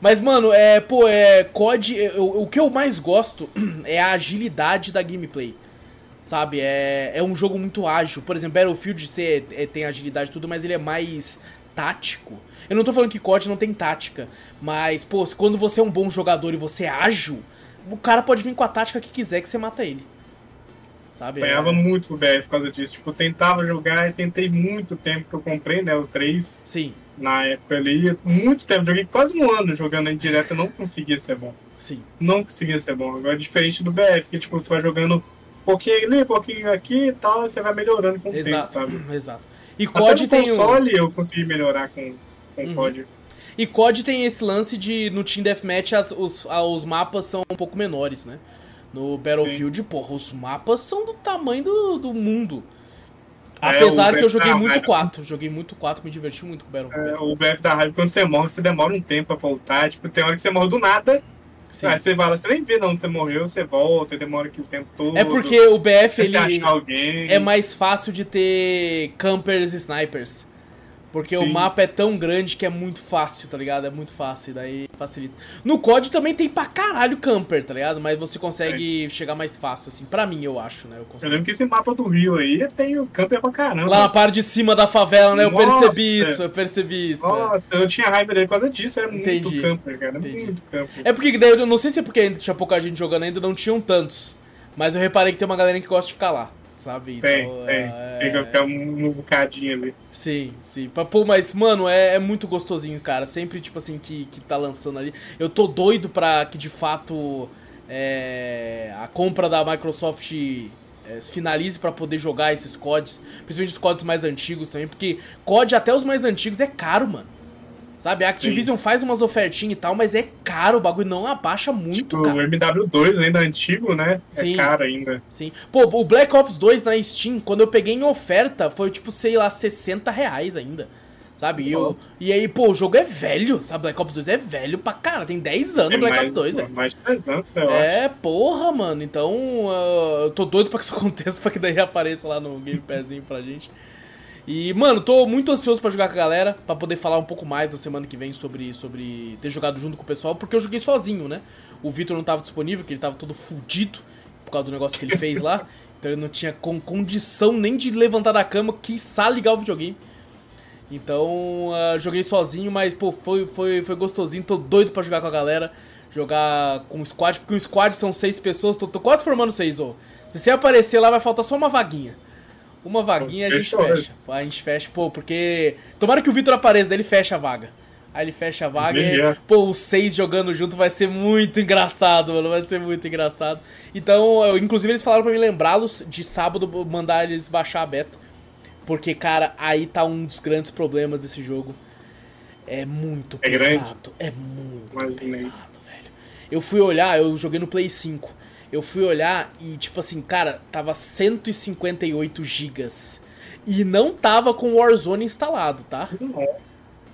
Mas, mano, é, pô, é, COD, é, o, o que eu mais gosto é a agilidade da gameplay. Sabe, é, é um jogo muito ágil. Por exemplo, Battlefield você é, tem agilidade e tudo, mas ele é mais tático. Eu não tô falando que COD não tem tática, mas, pô, quando você é um bom jogador e você é ágil, o cara pode vir com a tática que quiser que você mata ele. Sabe? Apanhava é... muito o BF por causa disso. Tipo, eu tentava jogar e tentei muito tempo que eu comprei, né? O 3. Sim. Na época ali, muito tempo. Joguei quase um ano jogando em direto e não conseguia ser bom. Sim. Não conseguia ser bom. Agora, diferente do BF, que tipo, você vai jogando um pouquinho ali, um pouquinho aqui e tal, você vai melhorando com o Exato. tempo, sabe? Exato. E COD tem console um... eu consegui melhorar com, com uhum. COD. E COD tem esse lance de no Team Deathmatch as, os, os mapas são um pouco menores, né? No Battlefield, Sim. porra, os mapas são do tamanho do, do mundo. É, Apesar é, que eu joguei muito 4, joguei muito 4, me diverti muito com o Battlefield. É, o BF da raiva, quando você morre, você demora um tempo pra voltar. Tipo, tem hora que você morre do nada. Sim. Aí você vai lá, você nem vê de onde você morreu, você volta, demora aquele tempo todo. É porque o BF ele alguém. é mais fácil de ter campers e snipers. Porque Sim. o mapa é tão grande que é muito fácil, tá ligado? É muito fácil, daí facilita. No COD também tem pra caralho camper, tá ligado? Mas você consegue é. chegar mais fácil, assim. Pra mim, eu acho, né? Eu, eu, lembro que esse mapa do Rio aí tem o camper pra caramba. Lá na parte de cima da favela, né? Eu Nossa. percebi isso, eu percebi isso. Nossa, eu tinha raiva dele por causa disso. Era Entendi. muito camper, cara. Entendi. Muito camper. É porque, daí, eu não sei se é porque tinha pouca gente jogando ainda, não tinham tantos. Mas eu reparei que tem uma galera que gosta de ficar lá sabe? Tem, então, tem. É... Tem que ficar um, um bocadinho ali. Sim, sim. Pô, mas, mano, é, é, muito gostosinho, cara. Sempre, tipo assim, que, que tá lançando ali. Eu tô doido pra que, de fato, é, a compra da Microsoft é, finalize para poder jogar esses CODs. Principalmente os CODs mais antigos também, porque COD até os mais antigos é caro, mano. Sabe, a Activision Sim. faz umas ofertinhas e tal, mas é caro, o bagulho não abaixa muito, tipo, cara. O MW2 ainda antigo, né? É Sim. É caro ainda. Sim. Pô, o Black Ops 2 na Steam, quando eu peguei em oferta, foi tipo, sei lá, 60 reais ainda. Sabe? E, eu, e aí, pô, o jogo é velho, sabe? Black Ops 2 é velho pra cara, tem 10 anos É Black mais, Ops 2, velho. Mais de 10 anos, eu É, acho. porra, mano. Então, uh, eu tô doido pra que isso aconteça, pra que daí apareça lá no Game Passinho pra gente. E, mano, tô muito ansioso pra jogar com a galera, pra poder falar um pouco mais na semana que vem sobre, sobre ter jogado junto com o pessoal, porque eu joguei sozinho, né? O Vitor não tava disponível, que ele tava todo fudido por causa do negócio que ele fez lá. Então ele não tinha com condição nem de levantar da cama, quiçá ligar o videogame. Então, uh, joguei sozinho, mas, pô, foi, foi, foi gostosinho. Tô doido pra jogar com a galera. Jogar com o squad, porque o squad são seis pessoas. Tô, tô quase formando seis, ô. Se você aparecer lá, vai faltar só uma vaguinha. Uma vaguinha a gente Fechou, fecha. A gente fecha, pô, porque. Tomara que o Vitor apareça, daí ele fecha a vaga. Aí ele fecha a vaga e, Beleza. pô, os seis jogando junto vai ser muito engraçado, mano. Vai ser muito engraçado. Então, eu- inclusive, eles falaram pra mim lembrá-los de sábado mandar eles baixar a beta. Porque, cara, aí tá um dos grandes problemas desse jogo. É muito É pesado. grande? É muito Imaginei. pesado, velho. Eu fui olhar, eu joguei no Play 5. Eu fui olhar e, tipo assim, cara, tava 158 gigas. E não tava com o Warzone instalado, tá? Não.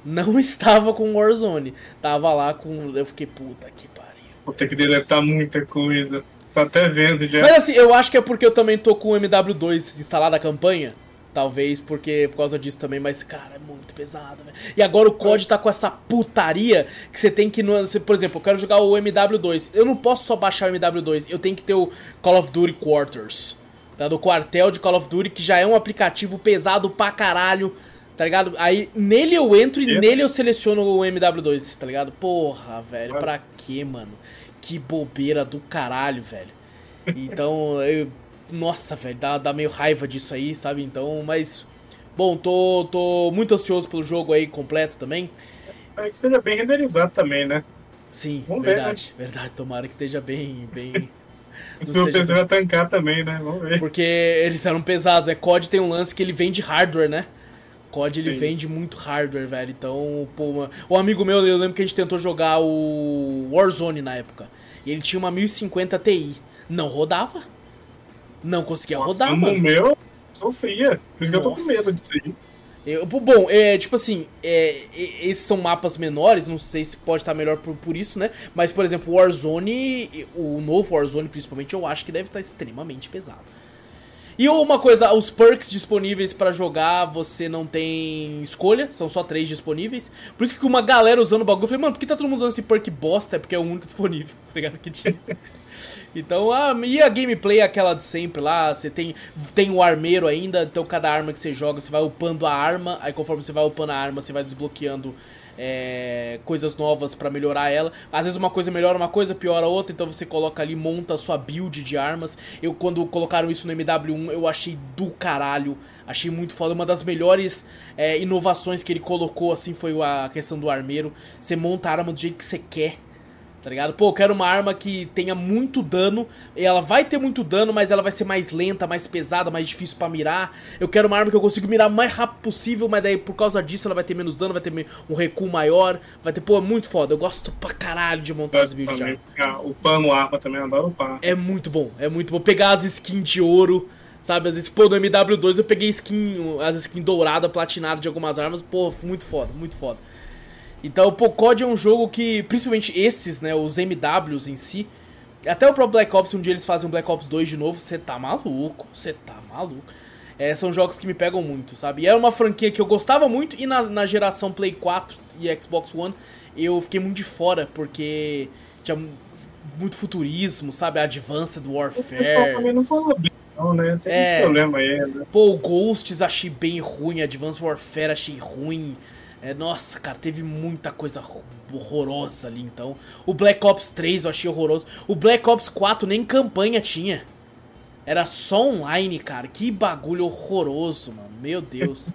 Não estava com o Warzone. Tava lá com. Eu fiquei, puta que pariu. Vou ter que deletar muita coisa. Tô até vendo já. Mas assim, eu acho que é porque eu também tô com o MW2 instalado a campanha. Talvez porque por causa disso também, mas cara, é muito pesado, velho. E agora o COD tá com essa putaria que você tem que. você, Por exemplo, eu quero jogar o MW2. Eu não posso só baixar o MW2, eu tenho que ter o Call of Duty Quarters. Tá? Do quartel de Call of Duty, que já é um aplicativo pesado pra caralho. Tá ligado? Aí nele eu entro e nele eu seleciono o MW2, tá ligado? Porra, velho, pra quê, mano? Que bobeira do caralho, velho. Então, eu. Nossa, velho, dá, dá meio raiva disso aí, sabe? Então, mas. Bom, tô, tô muito ansioso pelo jogo aí completo também. É que seja bem renderizado também, né? Sim, Vamos ver, verdade, verdade. Tomara que esteja bem, bem. Se o PC vai tancar também, né? Vamos ver. Porque eles eram pesados, né? COD tem um lance que ele vende hardware, né? COD ele Sim. vende muito hardware, velho. Então, pô, uma... um amigo meu, eu lembro que a gente tentou jogar o Warzone na época. E ele tinha uma 1050 Ti. Não rodava. Não conseguia rodar, no mano. meu, sofria. Por isso que eu tô com Nossa. medo disso aí. Eu- bom, é tipo assim, é, esses são mapas menores, não sei se pode estar melhor por, por isso, né? Mas, por exemplo, o Warzone, o novo Warzone principalmente, eu acho que deve estar extremamente pesado. E uma coisa, os perks disponíveis pra jogar, você não tem escolha, são só três disponíveis. Por isso que uma galera usando o bagulho, eu falei, mano, por que tá todo mundo usando esse perk bosta? É porque é o único disponível, tá ligado? Que tinha. Então, ah, e a gameplay é aquela de sempre lá, você tem, tem o armeiro ainda, então cada arma que você joga, você vai upando a arma, aí conforme você vai upando a arma, você vai desbloqueando é, coisas novas pra melhorar ela. Às vezes uma coisa melhora uma coisa, piora outra, então você coloca ali, monta a sua build de armas. Eu, quando colocaram isso no MW1, eu achei do caralho, achei muito foda. Uma das melhores é, inovações que ele colocou, assim, foi a questão do armeiro. Você monta a arma do jeito que você quer. Tá ligado? Pô, eu quero uma arma que tenha muito dano. E ela vai ter muito dano, mas ela vai ser mais lenta, mais pesada, mais difícil pra mirar. Eu quero uma arma que eu consigo mirar o mais rápido possível, mas daí por causa disso ela vai ter menos dano, vai ter um recuo maior. Vai ter, pô, é muito foda. Eu gosto pra caralho de montar as builds arma. ficar upando arma também, eu adoro upar. É muito bom, é muito bom. Pegar as skins de ouro, sabe? Às vezes, pô, no MW2 eu peguei skin, as skins dourada, platinada de algumas armas. Pô, muito foda, muito foda. Então, pô, COD é um jogo que, principalmente esses, né, os MWs em si, até o próprio Black Ops, um dia eles fazem um Black Ops 2 de novo, você tá maluco, você tá maluco. É, são jogos que me pegam muito, sabe? E é uma franquia que eu gostava muito e na, na geração Play 4 e Xbox One eu fiquei muito de fora, porque tinha mu- muito futurismo, sabe? Advanced O pessoal Warfare. também não falou bem, não, né? Tem É. esse problema aí, né? Pô, o Ghosts achei bem ruim, Advanced Warfare achei ruim. É, nossa, cara, teve muita coisa ro- horrorosa ali, então. O Black Ops 3 eu achei horroroso. O Black Ops 4 nem campanha tinha. Era só online, cara. Que bagulho horroroso, mano. Meu Deus.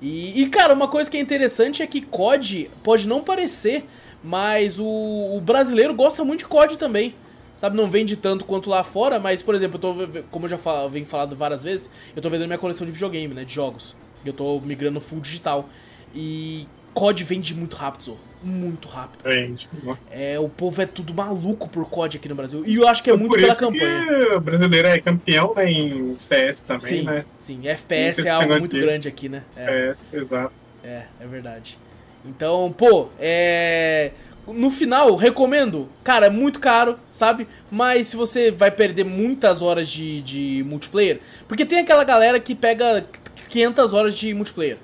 E, e, cara, uma coisa que é interessante é que COD pode não parecer, mas o, o brasileiro gosta muito de COD também. Sabe, não vende tanto quanto lá fora, mas, por exemplo, eu tô, como eu já falo, venho falado várias vezes, eu tô vendendo minha coleção de videogame, né, de jogos. Eu tô migrando full digital. E COD vende muito rápido, Zorro. Muito rápido. Gente, É, o povo é tudo maluco por COD aqui no Brasil. E eu acho que é muito pela campanha. que o brasileiro é campeão né, em CS também, Sim, né? sim. FPS é algo muito de- grande aqui, né? É. É, exato. É, é verdade. Então, pô, é. No final, recomendo. Cara, é muito caro, sabe? Mas se você vai perder muitas horas de, de multiplayer. Porque tem aquela galera que pega 500 horas de multiplayer.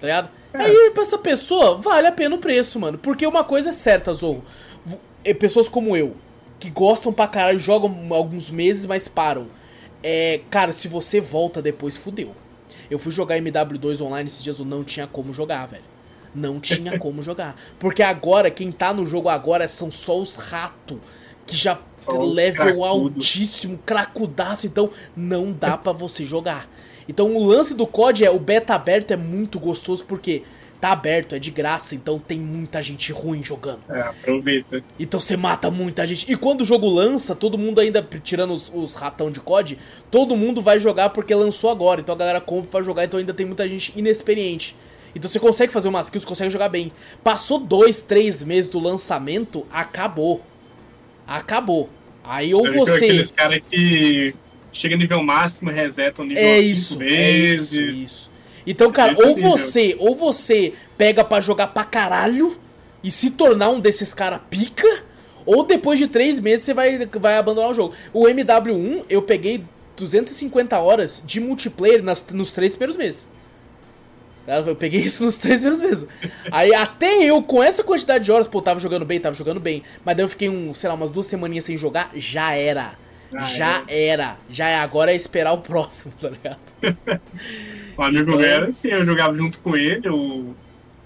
Tá ligado? É. Aí, pra essa pessoa, vale a pena o preço, mano. Porque uma coisa é certa, Zorro. É, pessoas como eu, que gostam pra caralho, jogam alguns meses, mas param. É, cara, se você volta depois, fudeu. Eu fui jogar MW2 online esses dias, eu não tinha como jogar, velho. Não tinha como jogar. Porque agora, quem tá no jogo agora são só os ratos. Que já level altíssimo, cracudaço. Então, não dá para você jogar. Então, o lance do COD é, o beta aberto é muito gostoso, porque tá aberto, é de graça, então tem muita gente ruim jogando. É, aproveita. Então você mata muita gente. E quando o jogo lança, todo mundo ainda, tirando os, os ratão de COD, todo mundo vai jogar porque lançou agora. Então a galera compra pra jogar, então ainda tem muita gente inexperiente. Então você consegue fazer umas kills, consegue jogar bem. Passou dois, três meses do lançamento, acabou. Acabou. Aí ou você. Aqueles caras que chega nível máximo, reseta o nível é isso, vezes. É isso, isso. Então, cara, Esse ou você, ou você pega para jogar pra caralho e se tornar um desses cara pica, ou depois de três meses você vai, vai abandonar o jogo. O MW1 eu peguei 250 horas de multiplayer nas, nos três primeiros meses. Eu peguei isso nos três primeiros meses. Aí até eu, com essa quantidade de horas, pô, tava jogando bem, tava jogando bem. Mas daí eu fiquei, um, sei lá, umas duas semaninhas sem jogar, já era. Ah, já é. era. Já é. Agora é esperar o próximo, tá ligado? o amigo então... meu era assim, eu jogava junto com ele, o,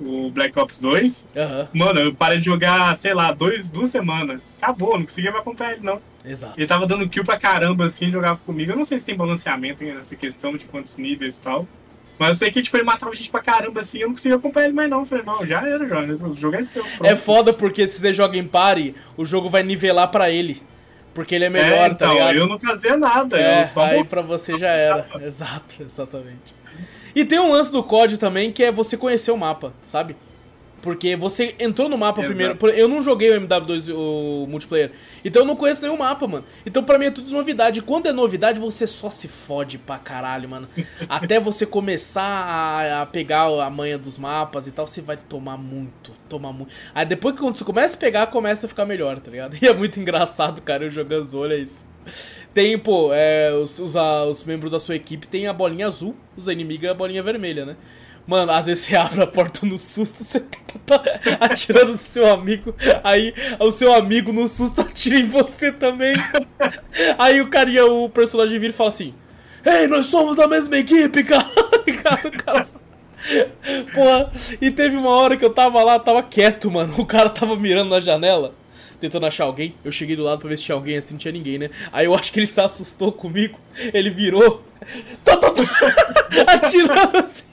o Black Ops 2. Uhum. Mano, eu parei de jogar, sei lá, dois, duas semanas. Acabou, não conseguia mais acompanhar ele, não. Exato. Ele tava dando kill pra caramba, assim, jogava comigo. Eu não sei se tem balanceamento nessa questão de quantos níveis e tal. Mas eu sei que tipo, ele matava gente pra caramba assim, eu não conseguia acompanhar ele mais não. Eu falei, não, já era, já. O jogo é seu. Pronto. É foda porque se você joga em pare, o jogo vai nivelar pra ele. Porque ele é melhor, é, tá então, tá ligado? Eu não fazia nada, é, eu só Aí pra você já era. Exato, exatamente. E tem um lance do COD também que é você conhecer o mapa, sabe? Porque você entrou no mapa Exato. primeiro. Eu não joguei o MW2 o multiplayer. Então eu não conheço nenhum mapa, mano. Então pra mim é tudo novidade. Quando é novidade, você só se fode pra caralho, mano. Até você começar a, a, pegar a manha dos mapas e tal, você vai tomar muito. Tomar muito. Aí depois que quando você começa a pegar, começa a ficar melhor, tá ligado? E é muito engraçado, cara, eu jogando os olhos. Tem, pô, é, os, os, os membros da sua equipe tem a bolinha azul, os inimigos a bolinha vermelha, né? Mano, às vezes você abre a porta no susto, você tá atirando no seu amigo, aí o seu amigo no susto atira em você também. Aí o carinha, o personagem vira e fala assim: Ei, nós somos da mesma equipe, cara. o cara. Porra, e teve uma hora que eu tava lá, tava quieto, mano. O cara tava mirando na janela, tentando achar alguém. Eu cheguei do lado pra ver se tinha alguém assim, não tinha ninguém, né? Aí eu acho que ele se assustou comigo. Ele virou, atirando assim.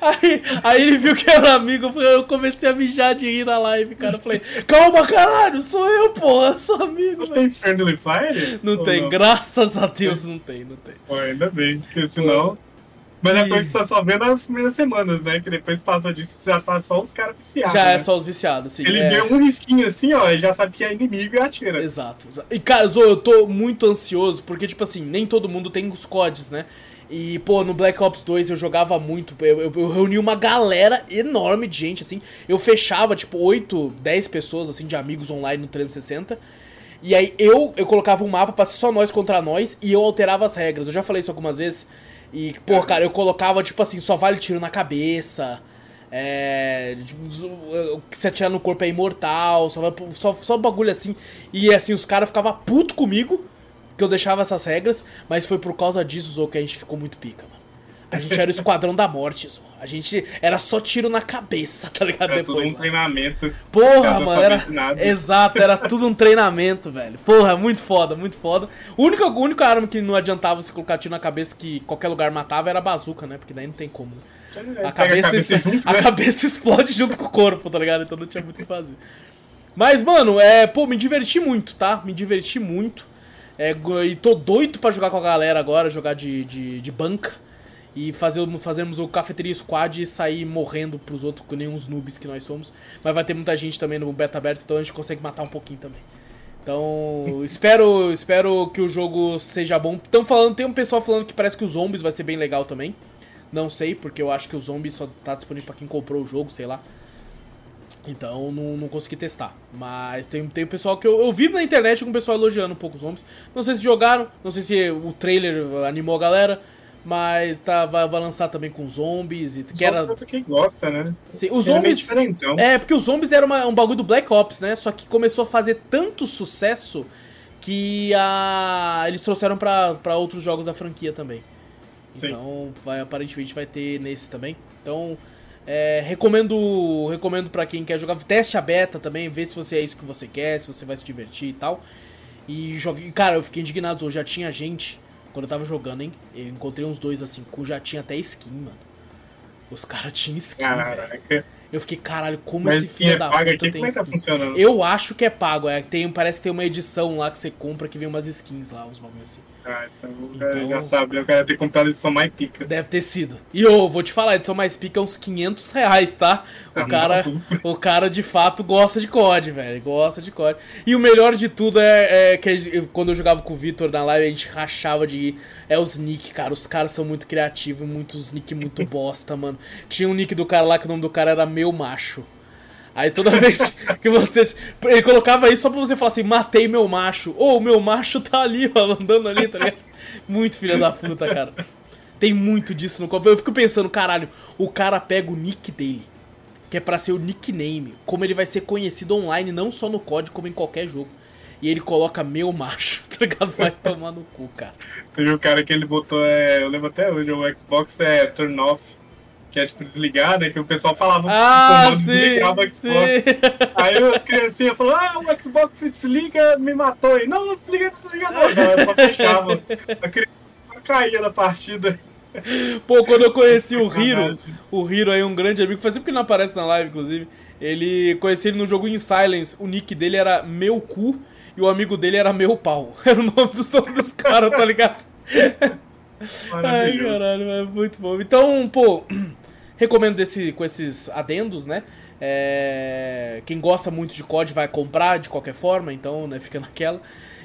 Aí, aí ele viu que era amigo, eu comecei a mijar de rir na live, cara. Eu falei, calma, caralho, sou eu, porra, sou amigo. Não tem Friendly Fire? Não tem, não? graças a Deus não tem, não tem. Pô, ainda bem, porque senão. Mas é coisa que você só vê nas primeiras semanas, né? Que depois passa disso, já tá só os caras viciados. Já é né? é só os viciados, sim. Ele é... vê um risquinho assim, ó, e já sabe que é inimigo e atira. Exato, exato. E, cara, Zo, eu tô muito ansioso, porque, tipo assim, nem todo mundo tem os CODs, né? E, pô, no Black Ops 2 eu jogava muito. Eu, eu, eu, reuni uma galera enorme de gente, assim. Eu fechava, tipo, 8, 10 pessoas, assim, de amigos online no 360. E aí eu, eu colocava um mapa pra ser só nós contra nós e eu alterava as regras. Eu já falei isso algumas vezes. E, pô, cara, eu colocava, tipo assim, só vale tiro na cabeça. É. Tipo, se atirar no corpo é imortal. Só, só, só bagulho assim. E assim, os caras ficavam puto comigo que eu deixava essas regras, mas foi por causa disso, Zou, que a gente ficou muito pica, mano. A gente era o esquadrão da morte, Zou. A gente era só tiro na cabeça, tá ligado? Era Depois, tudo um mano. treinamento. Porra, mano, era. Exato, era tudo um treinamento, velho. Porra, muito foda, muito foda. O único, o único arma que não adiantava você colocar tiro na cabeça que qualquer lugar matava era a bazuca, né? Porque daí não tem como. Né? A, cabeça, a, cabeça, junto, a né? cabeça explode junto com o corpo, tá ligado? Então não tinha muito o que fazer. Mas, mano, é, pô, me diverti muito, tá? Me diverti muito. É, e tô doido para jogar com a galera agora, jogar de, de, de banca. E fazer, fazermos o Cafeteria Squad e sair morrendo pros outros, com nenhum os noobs que nós somos. Mas vai ter muita gente também no beta aberto, então a gente consegue matar um pouquinho também. Então, espero, espero que o jogo seja bom. Estão falando, tem um pessoal falando que parece que os zombies vai ser bem legal também. Não sei, porque eu acho que o Zombie só tá disponível pra quem comprou o jogo, sei lá. Então não, não consegui testar. Mas tem, tem pessoal que eu, eu vi na internet com o pessoal elogiando um pouco os zombies. Não sei se jogaram, não sei se o trailer animou a galera. Mas tá, vai, vai lançar também com zombies. E, que era... quem gosta, né? Sim, os zombies. É, porque os zombies era uma, um bagulho do Black Ops, né? Só que começou a fazer tanto sucesso que a... eles trouxeram para outros jogos da franquia também. Sim. Então, vai, aparentemente vai ter nesse também. Então, é, recomendo recomendo para quem quer jogar. Teste a beta também, vê se você é isso que você quer, se você vai se divertir e tal. E joguei. Cara, eu fiquei indignado hoje. Já tinha gente quando eu tava jogando, hein? Eu encontrei uns dois assim, que já tinha até skin, mano. Os caras tinham skin, velho. Eu fiquei, caralho, como Mas esse filho é da puta tem é tá funcionando? Eu acho que é pago, é, tem, parece que tem uma edição lá que você compra que vem umas skins lá, uns bagulhos assim. Ah, então, então já sabe, eu quero ter comprado a edição mais pica. Deve ter sido. E eu vou te falar, a edição mais pica é uns 500 reais, tá? O, ah, cara, o cara de fato gosta de COD, velho. Gosta de COD. E o melhor de tudo é, é que quando eu jogava com o Vitor na live, a gente rachava de. É os nick, cara. Os caras são muito criativos, muitos nick muito bosta, mano. Tinha um nick do cara lá que o nome do cara era Meu Macho. Aí toda vez que você. Ele colocava isso só pra você falar assim: matei meu macho. Ou oh, meu macho tá ali, ó, andando ali, tá ligado? Muito filha da puta, cara. Tem muito disso no copo. Eu fico pensando, caralho, o cara pega o nick dele, que é pra ser o nickname, como ele vai ser conhecido online, não só no código, como em qualquer jogo. E ele coloca meu macho, tá ligado? Vai tomar no cu, cara. Teve um cara que ele botou, é, eu lembro até hoje, o Xbox é turn off que é tipo desligar, né? Que o pessoal falava ah, sim, desligava o Xbox. Sim. Aí as criancinhas falaram, ah, o Xbox se desliga, me matou. E não, não desliga, não desliga não. Não, eu só fechava. A criança caía da partida. Pô, quando eu conheci o Hiro, o Hiro aí, um grande amigo, faz tempo que não aparece na live, inclusive. Ele conheci ele no jogo In Silence, o nick dele era Meu Cu e o amigo dele era Meu Pau. Era o nome dos nomes dos caras, tá ligado? Ai, caralho, é muito bom. Então, pô, recomendo desse, com esses adendos, né? É... Quem gosta muito de COD vai comprar de qualquer forma, então, né, fica naquela.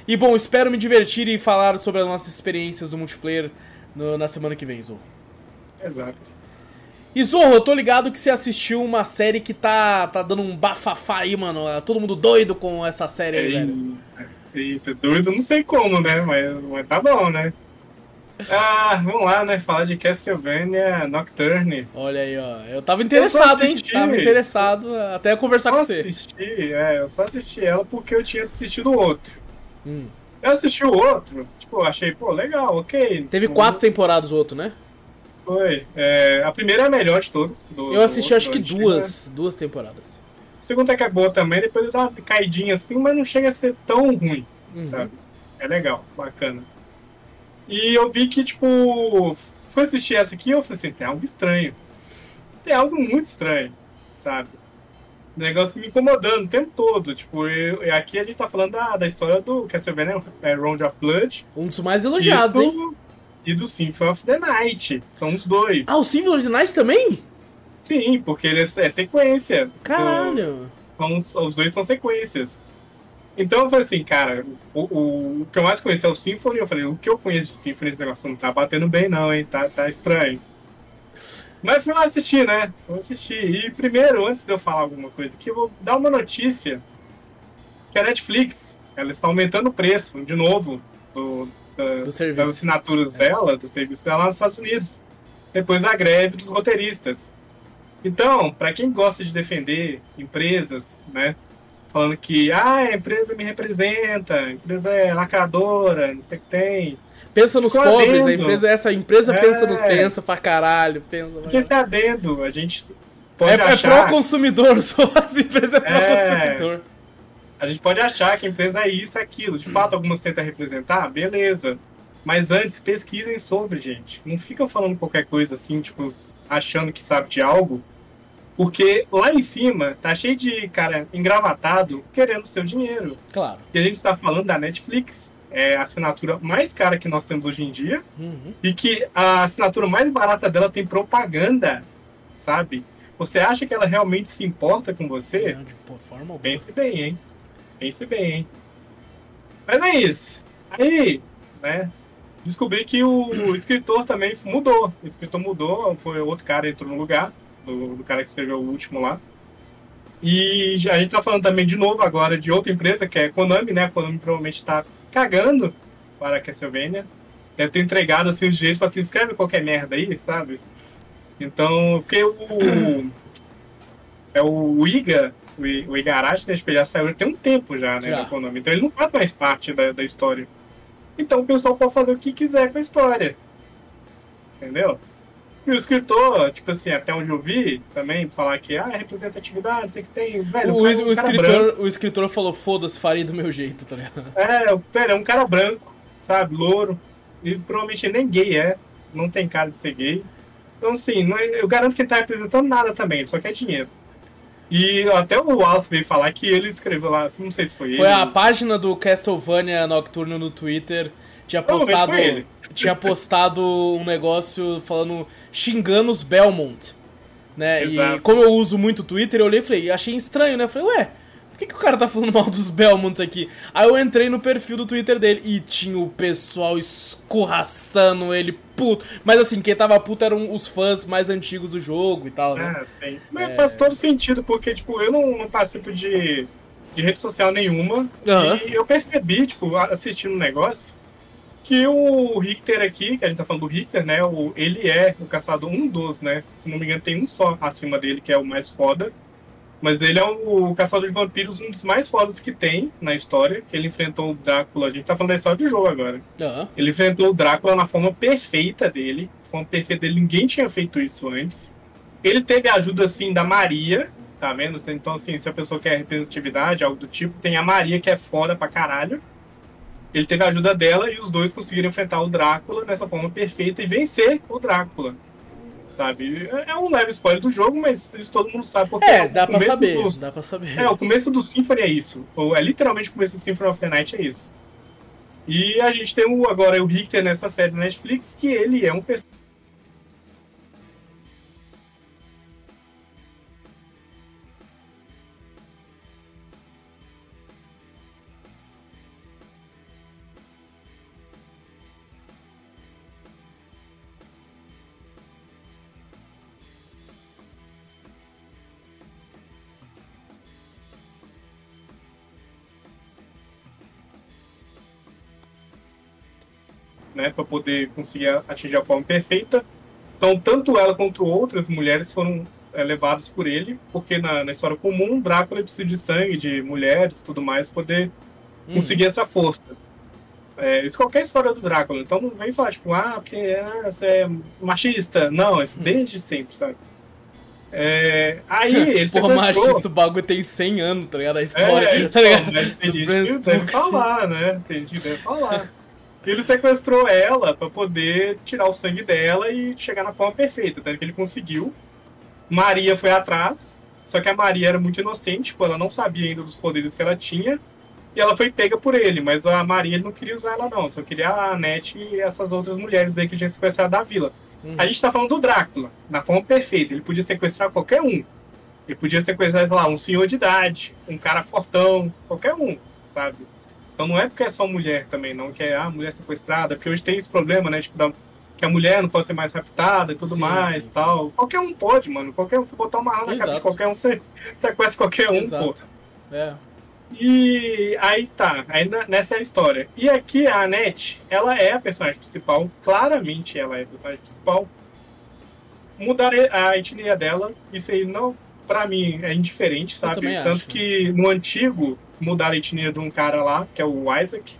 E bom, espero me divertir e falar sobre as nossas experiências do multiplayer no, na semana que vem, Zorro. Exato. E Zorro, eu tô ligado que você assistiu uma série que tá, tá dando um bafafá aí, mano. Todo mundo doido com essa série aí, velho. Eita, doido, não sei como, né? Mas, mas tá bom, né? Ah, vamos lá, né? Falar de Castlevania Nocturne. Olha aí, ó. Eu tava interessado, eu hein? Tava interessado até conversar com você. Assisti, é, eu só assisti ela porque eu tinha assistido o outro. Hum. Eu assisti o outro, tipo, achei, pô, legal, ok. Teve quatro temporadas o outro, né? Foi. É, a primeira é a melhor de todas. Do, eu assisti do, acho que duas, né? duas temporadas. A segunda é que é boa também, depois dá uma caidinha assim, mas não chega a ser tão ruim, uhum. sabe? É legal, bacana. E eu vi que, tipo, fui assistir essa aqui e eu falei assim, tem algo estranho. Tem algo muito estranho, sabe? Um negócio me incomodando o tempo todo. Tipo, eu, aqui a gente tá falando da, da história do Castlevania é, Round of Blood. Um dos mais elogiados, e do, hein? E do Symphony of the Night. São os dois. Ah, o Symphony of the Night também? Sim, porque ele é, é sequência. Caralho! Do, são, os dois são sequências. Então eu falei assim, cara, o, o, o, que eu mais conheço é o Symphony. Eu falei, o que eu conheço de Symphony, esse negócio não tá batendo bem, não, hein? Tá, tá estranho. Mas fui lá assistir, né? Fui assistir. E primeiro, antes de eu falar alguma coisa aqui, eu vou dar uma notícia que a Netflix, ela está aumentando o preço, de novo, do, da, do das assinaturas é. dela, do serviço dela nos Estados Unidos, depois da greve dos roteiristas. Então, para quem gosta de defender empresas, né? Falando que ah, a empresa me representa, a empresa é lacradora, não sei o que tem. Pensa nos Ficou pobres, adendo. a empresa, essa empresa é. pensa nos pensa pra caralho. Pensa, Porque esse adendo, a gente pode é, é achar... É pró-consumidor, só as empresas é pró-consumidor. A gente pode achar que a empresa é isso, é aquilo. De fato, algumas tentam representar, beleza. Mas antes, pesquisem sobre, gente. Não ficam falando qualquer coisa assim, tipo, achando que sabe de algo porque lá em cima tá cheio de cara engravatado querendo seu dinheiro. Claro. E a gente está falando da Netflix, é a assinatura mais cara que nós temos hoje em dia. Uhum. E que a assinatura mais barata dela tem propaganda, sabe? Você acha que ela realmente se importa com você? Não, de forma Pense bem, hein? Pense bem, hein? Mas é isso. Aí, né? descobri que o, o escritor também mudou. O escritor mudou, foi outro cara entrou no lugar, do, do cara que escreveu o último lá. E a gente tá falando também de novo agora de outra empresa, que é a Konami, né? A Konami provavelmente tá cagando para a Castlevania. Deve ter entregado assim os jeitos, assim, escreve qualquer merda aí, sabe? Então, porque o. É o Iga, o Igarashi, né? tipo, já saiu tem um tempo já, né? Da Konami. Então ele não faz mais parte da, da história. Então o pessoal pode fazer o que quiser com a história. Entendeu? E o escritor, tipo assim, até onde eu vi também, falar que ah, é representatividade, sei que tem. Velho, O, o, cara, o branco. escritor, o escritor falou, foda-se, farei do meu jeito, tá ligado? É, velho, é um cara branco, sabe? Louro. E provavelmente nem gay é. Não tem cara de ser gay. Então, assim, não é- eu garanto que ele tá representando nada também, ele só quer dinheiro. E até o Wallace veio falar que ele escreveu lá, não sei se foi, Foi ele. a página do Castlevania Nocturno no Twitter. Tinha postado. Tinha postado um negócio falando xingando os Belmont. Né? E Exato. como eu uso muito o Twitter, eu olhei e falei, achei estranho, né? Falei, ué, por que, que o cara tá falando mal dos Belmont aqui? Aí eu entrei no perfil do Twitter dele e tinha o pessoal escorraçando ele, puto. Mas assim, quem tava puto eram os fãs mais antigos do jogo e tal, né? É, sim. Mas faz todo sentido, porque, tipo, eu não, não participo de, de rede social nenhuma. Aham. E eu percebi, tipo, a- assistindo um negócio, que o Richter aqui, que a gente tá falando do Richter, né? O, ele é o caçador, um dos, né? Se não me engano, tem um só acima dele, que é o mais foda. Mas ele é o, o caçador de vampiros, um dos mais fodas que tem na história, que ele enfrentou o Drácula. A gente tá falando da história do jogo agora. Aham. Ele enfrentou o Drácula na forma perfeita dele. Forma perfeita dele, ninguém tinha feito isso antes. Ele teve a ajuda, assim, da Maria, tá vendo? Então, assim, se a pessoa quer representatividade, algo do tipo, tem a Maria, que é foda pra caralho. Ele teve a ajuda dela e os dois conseguiram enfrentar o Drácula nessa forma perfeita e vencer o Drácula. Sabe? É é um leve spoiler do jogo, mas isso todo mundo sabe porque É, o dá pra saber, do- dá pra saber. é, o começo do Symphony é isso. Ou é literalmente o começo do Symphony of the Night é isso. E a gente tem o, agora o Richter nessa série da Netflix, que ele é um né, para poder conseguir atingir a forma perfeita. Então, tanto ela quanto outras mulheres foram é, levadas por ele, porque na, na história comum, Drácula precisa de sangue de mulheres e tudo mais poder Hum. conseguir essa força. É, isso qualquer história do Drácula. Então não vem falar, tipo, ah, porque ah, você é machista. Não, isso desde sempre, sabe? É, aí ele Porra, sequestrou... machista, o bagulho tem 100 anos, tá ligado? A história, É, tá então, ligado? né, tem gente que deve falar, né? Tem gente que deve falar. Ele sequestrou ela pra poder tirar o sangue dela e chegar na forma perfeita, tanto que ele conseguiu. Maria foi atrás, só que a Maria era muito inocente, tipo, ela não sabia ainda dos poderes que ela tinha, e ela foi pega por ele, mas a Maria ele não queria usar ela não, só queria a Annette e essas outras mulheres aí que tinham sequestrado da vila. Uhum. A gente tá falando do Drácula, na forma perfeita, ele podia sequestrar qualquer um. Ele podia sequestrar, sei lá, um senhor de idade, um cara fortão, qualquer um, sabe? Então não é porque é só mulher também, não, que é a mulher sequestrada, porque hoje tem esse problema, né? Tipo, da- que a mulher não pode ser mais raptada e tudo Sim, mais sim, tal. Qualquer um pode, mano. Qualquer um, se botar uma arma na cabeça de qualquer um, você sequestra qualquer um, Exato. pô. É. E aí tá, aí na- nessa é a história. E aqui a Annette, ela é a personagem principal, claramente ela é a personagem principal. Mudar a etnia dela, isso aí não, pra mim, é indiferente, sabe? Tanto acho. que no antigo mudaram a etnia de um cara lá, que é o Isaac.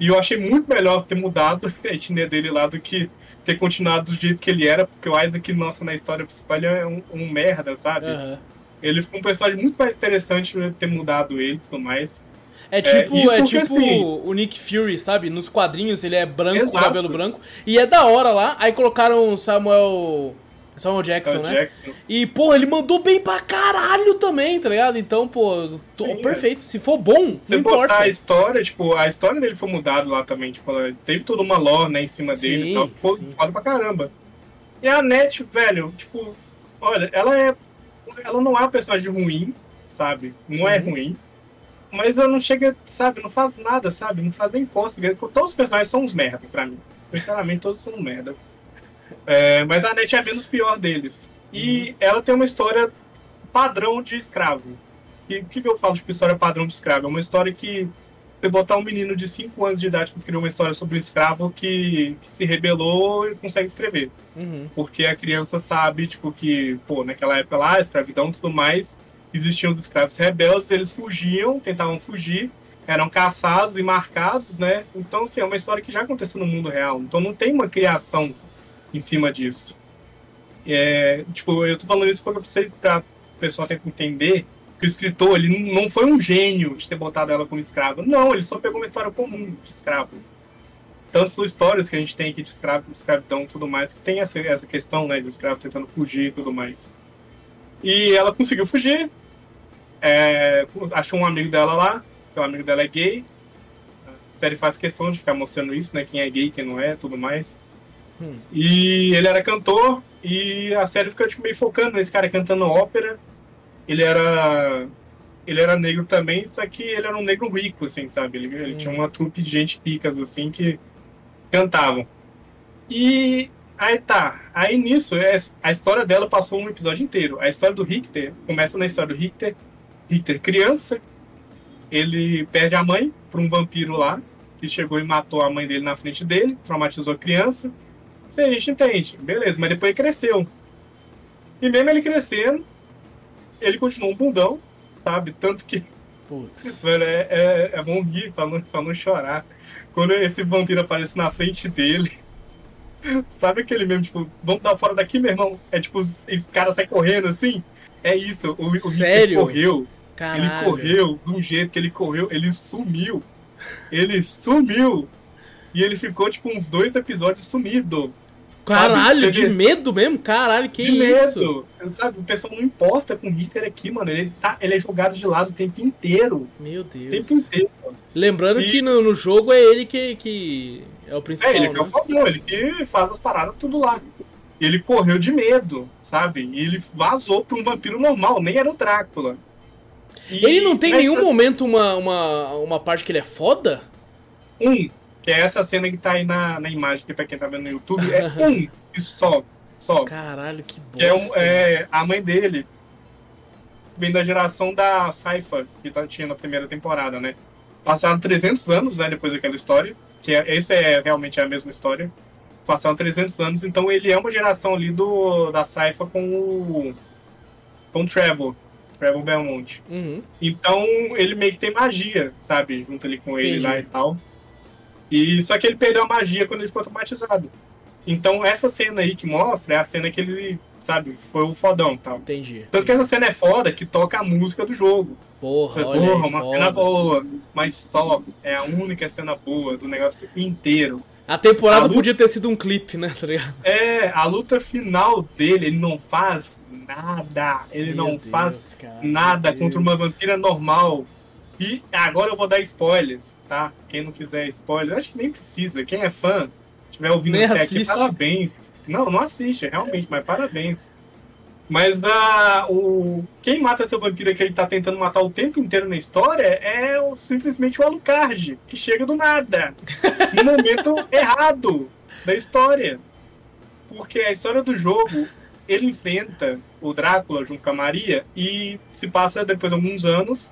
E eu achei muito melhor ter mudado a etnia dele lá do que ter continuado do jeito que ele era, porque o Isaac, nossa, na história principal, ele é um, um merda, sabe? aham. Ele ficou um personagem muito mais interessante ter mudado ele e tudo mais. É tipo, isso é, porque, tipo assim- o Nick Fury, sabe? Nos quadrinhos ele é branco, Exato. cabelo branco. E é da hora lá. Aí colocaram o Samuel. Samuel Jackson, o né? Jackson. E, pô, ele mandou bem pra caralho também, tá ligado? Então, pô, tô- Sim, perfeito. Se for bom, Você não botar importa. a história, tipo, a história dele foi mudada lá também, tipo, teve toda uma lore, né, em cima dele Sim, e tal, foi sim. foda pra caramba. E a Net, velho, tipo, olha, ela é, ela não é uma personagem ruim, sabe, não é Uhum. ruim, mas ela não chega, sabe, não faz nada, sabe, não faz nem cócega, todos os personagens são uns merda pra mim, Sinceramente, todos são merda. É, mas a Net é a menos pior deles. E ela tem uma história padrão de escravo. E o que, eu falo de história padrão de escravo? É uma história que você botar um menino de 5 anos de idade para escrever uma história sobre um escravo que, que se rebelou e consegue escrever. Uhum. Porque a criança sabe, tipo, que, pô, naquela época lá, escravidão e tudo mais, existiam os escravos rebeldes, eles fugiam, tentavam fugir, eram caçados e marcados, né? Então, assim, é uma história que já aconteceu no mundo real. Então não tem uma criação em cima disso. É, tipo, eu tô falando isso eu precisei pra ter que entender que o escritor, ele não foi um gênio de ter botado ela como escrava. Não, ele só pegou uma história comum de escravo. Tanto são histórias que a gente tem aqui de escravo, de escravidão e tudo mais, que tem essa, essa questão, né, de escravo tentando fugir e tudo mais. E ela conseguiu fugir, é, achou um amigo dela lá, que o amigo dela é gay. A série faz questão de ficar mostrando isso, né, quem é gay, quem não é, tudo mais. Hum. E ele era cantor, e a série fica tipo, meio focando nesse cara cantando ópera. Ele era. Ele era negro também, só que ele era um negro rico, assim, sabe? Ele, ele Hum. tinha uma trupe de gente ricas, assim, que cantavam. E aí tá. Aí nisso, é- a história dela passou um episódio inteiro. A história do Richter começa na história do Richter. Richter, criança, ele perde a mãe para um vampiro lá, que chegou e matou a mãe dele na frente dele, traumatizou a criança. Aí a gente entende, beleza, mas depois ele cresceu. E mesmo ele crescendo, ele continuou um bundão, sabe? Tanto que Putz. Mano, é, é, é bom rir pra não, pra não chorar. Quando esse vampiro aparece na frente dele. Sabe aquele mesmo, tipo, vamos dar fora daqui, meu irmão? É tipo, os, caras saem correndo assim? É isso, o, o Sério? correu. Caralho. Ele correu de um jeito que ele correu, ele sumiu. Ele sumiu. E ele ficou, tipo, uns dois episódios sumido. Caralho, de medo mesmo? Caralho, que de isso? medo. Sabe, o pessoal não importa com o Richter aqui, mano. Ele, tá, ele é jogado de lado o tempo inteiro. Meu O Deus. tempo inteiro. Lembrando E- que no, no jogo é ele que, que é o principal, É, ele que é né? o fodão, ele que faz as paradas tudo lá. Ele correu de medo, sabe? E ele vazou pra um vampiro normal, nem era o Drácula. E Ele não tem em nenhum momento uma, uma, uma parte que ele é foda? Um, que é essa cena que tá aí na, na imagem, que pra quem tá vendo no YouTube, é um e só. Só. Caralho, que Que é, um, bosta. é a mãe dele. Vem da geração da Saifa, que tá, tinha na primeira temporada, né? Passaram 300 anos, né, depois daquela história. Que é, esse é realmente a mesma história. Passaram 300 anos, então ele é uma geração ali do, da Saifa com o. com o Trevor. Trevor Belmont. Uhum. Então ele meio que tem magia, sabe? Junto ali com ele Entendi. lá e tal. E só que ele perdeu a magia quando ele ficou traumatizado. Então essa cena aí que mostra é a cena que ele, sabe, foi o fodão tal. Entendi. Tanto que essa cena é foda que toca a música do jogo. Porra, olha Porra, aí, uma foda. cena boa, mas só é a única cena boa do negócio inteiro. A temporada A luta- podia ter sido um clipe, né, tá ligado? É, a luta final dele, ele não faz nada. Ele Meu não Deus, faz cara, nada meu contra uma Deus. vampira normal. E agora eu vou dar spoilers, tá? Quem não quiser spoiler, acho que nem precisa. Quem é fã, estiver ouvindo Nem até aqui, parabéns. Não, não assiste, realmente, mas parabéns. Mas ah, o quem mata essa vampira que ele tá tentando matar o tempo inteiro na história é o- simplesmente o Alucard, que chega do nada. no momento errado da história. Porque a história do jogo, ele enfrenta o Drácula junto com a Maria e se passa depois de alguns anos,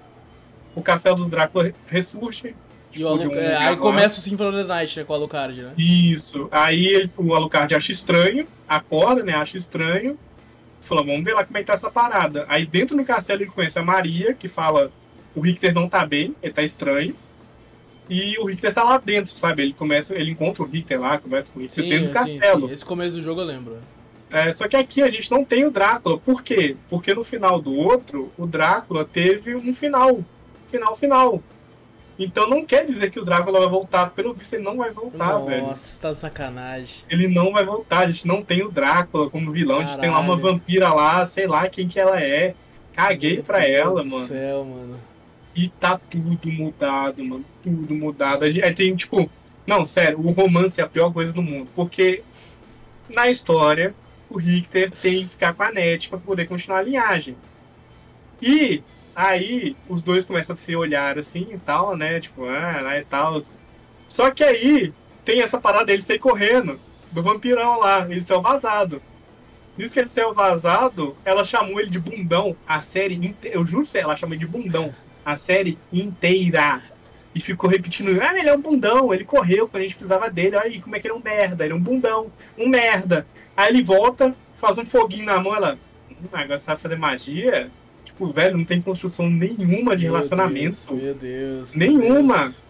o castelo dos Drácula ressurge. E tipo, um é, aí começa o Symphony of the Night, né, com o Alucard, né? Isso. Aí ele- o Alucard acha estranho, acorda, né? Acha estranho. Fala, vamos ver lá como é que tá essa parada. Aí dentro do castelo ele conhece a Maria, que fala, o Richter não tá bem, ele tá estranho. E o Richter tá lá dentro, sabe? Ele começa, ele encontra o Richter lá, conversa com o Richter dentro do castelo. sim. Esse começo do jogo eu lembro. É, só que aqui a gente não tem o Drácula. Por quê? Porque no final do outro, o Drácula teve um final. Final, final. Então não quer dizer que o Drácula vai voltar. Pelo visto, ele não vai voltar, Nossa, velho. você tá sacanagem. Ele não vai voltar. A gente não tem o Drácula como vilão. A gente tem lá uma Caralho. vampira lá, sei lá quem que ela é. Caguei pra Meu ela, Deus mano. céu, mano. E tá tudo mudado, mano. Tudo mudado. A gente- Aí tem, tipo. Não, sério, o romance é a pior coisa do mundo. Porque na história, o Richter tem que ficar com a Net pra poder continuar a linhagem. E aí os dois começam a se olhar assim e tal, né? Tipo, ah, lá e tal. Só que aí tem essa parada dele sair correndo, do vampirão lá, ele saiu vazado. Nisso que ele saiu vazado, ela chamou ele de bundão a série inteira. Eu juro você, ela chamou ele de bundão a série inteira. E ficou repetindo, ah, ele é um bundão, ele correu quando a gente precisava dele, olha aí como é que ele é um merda, ele é um bundão, um merda. Aí ele volta, faz um foguinho na mão, ela, hum, agora você sabe fazer magia? Tipo, velho, não tem construção nenhuma de Meu relacionamento. Deus, meu Deus. Nenhuma. Deus.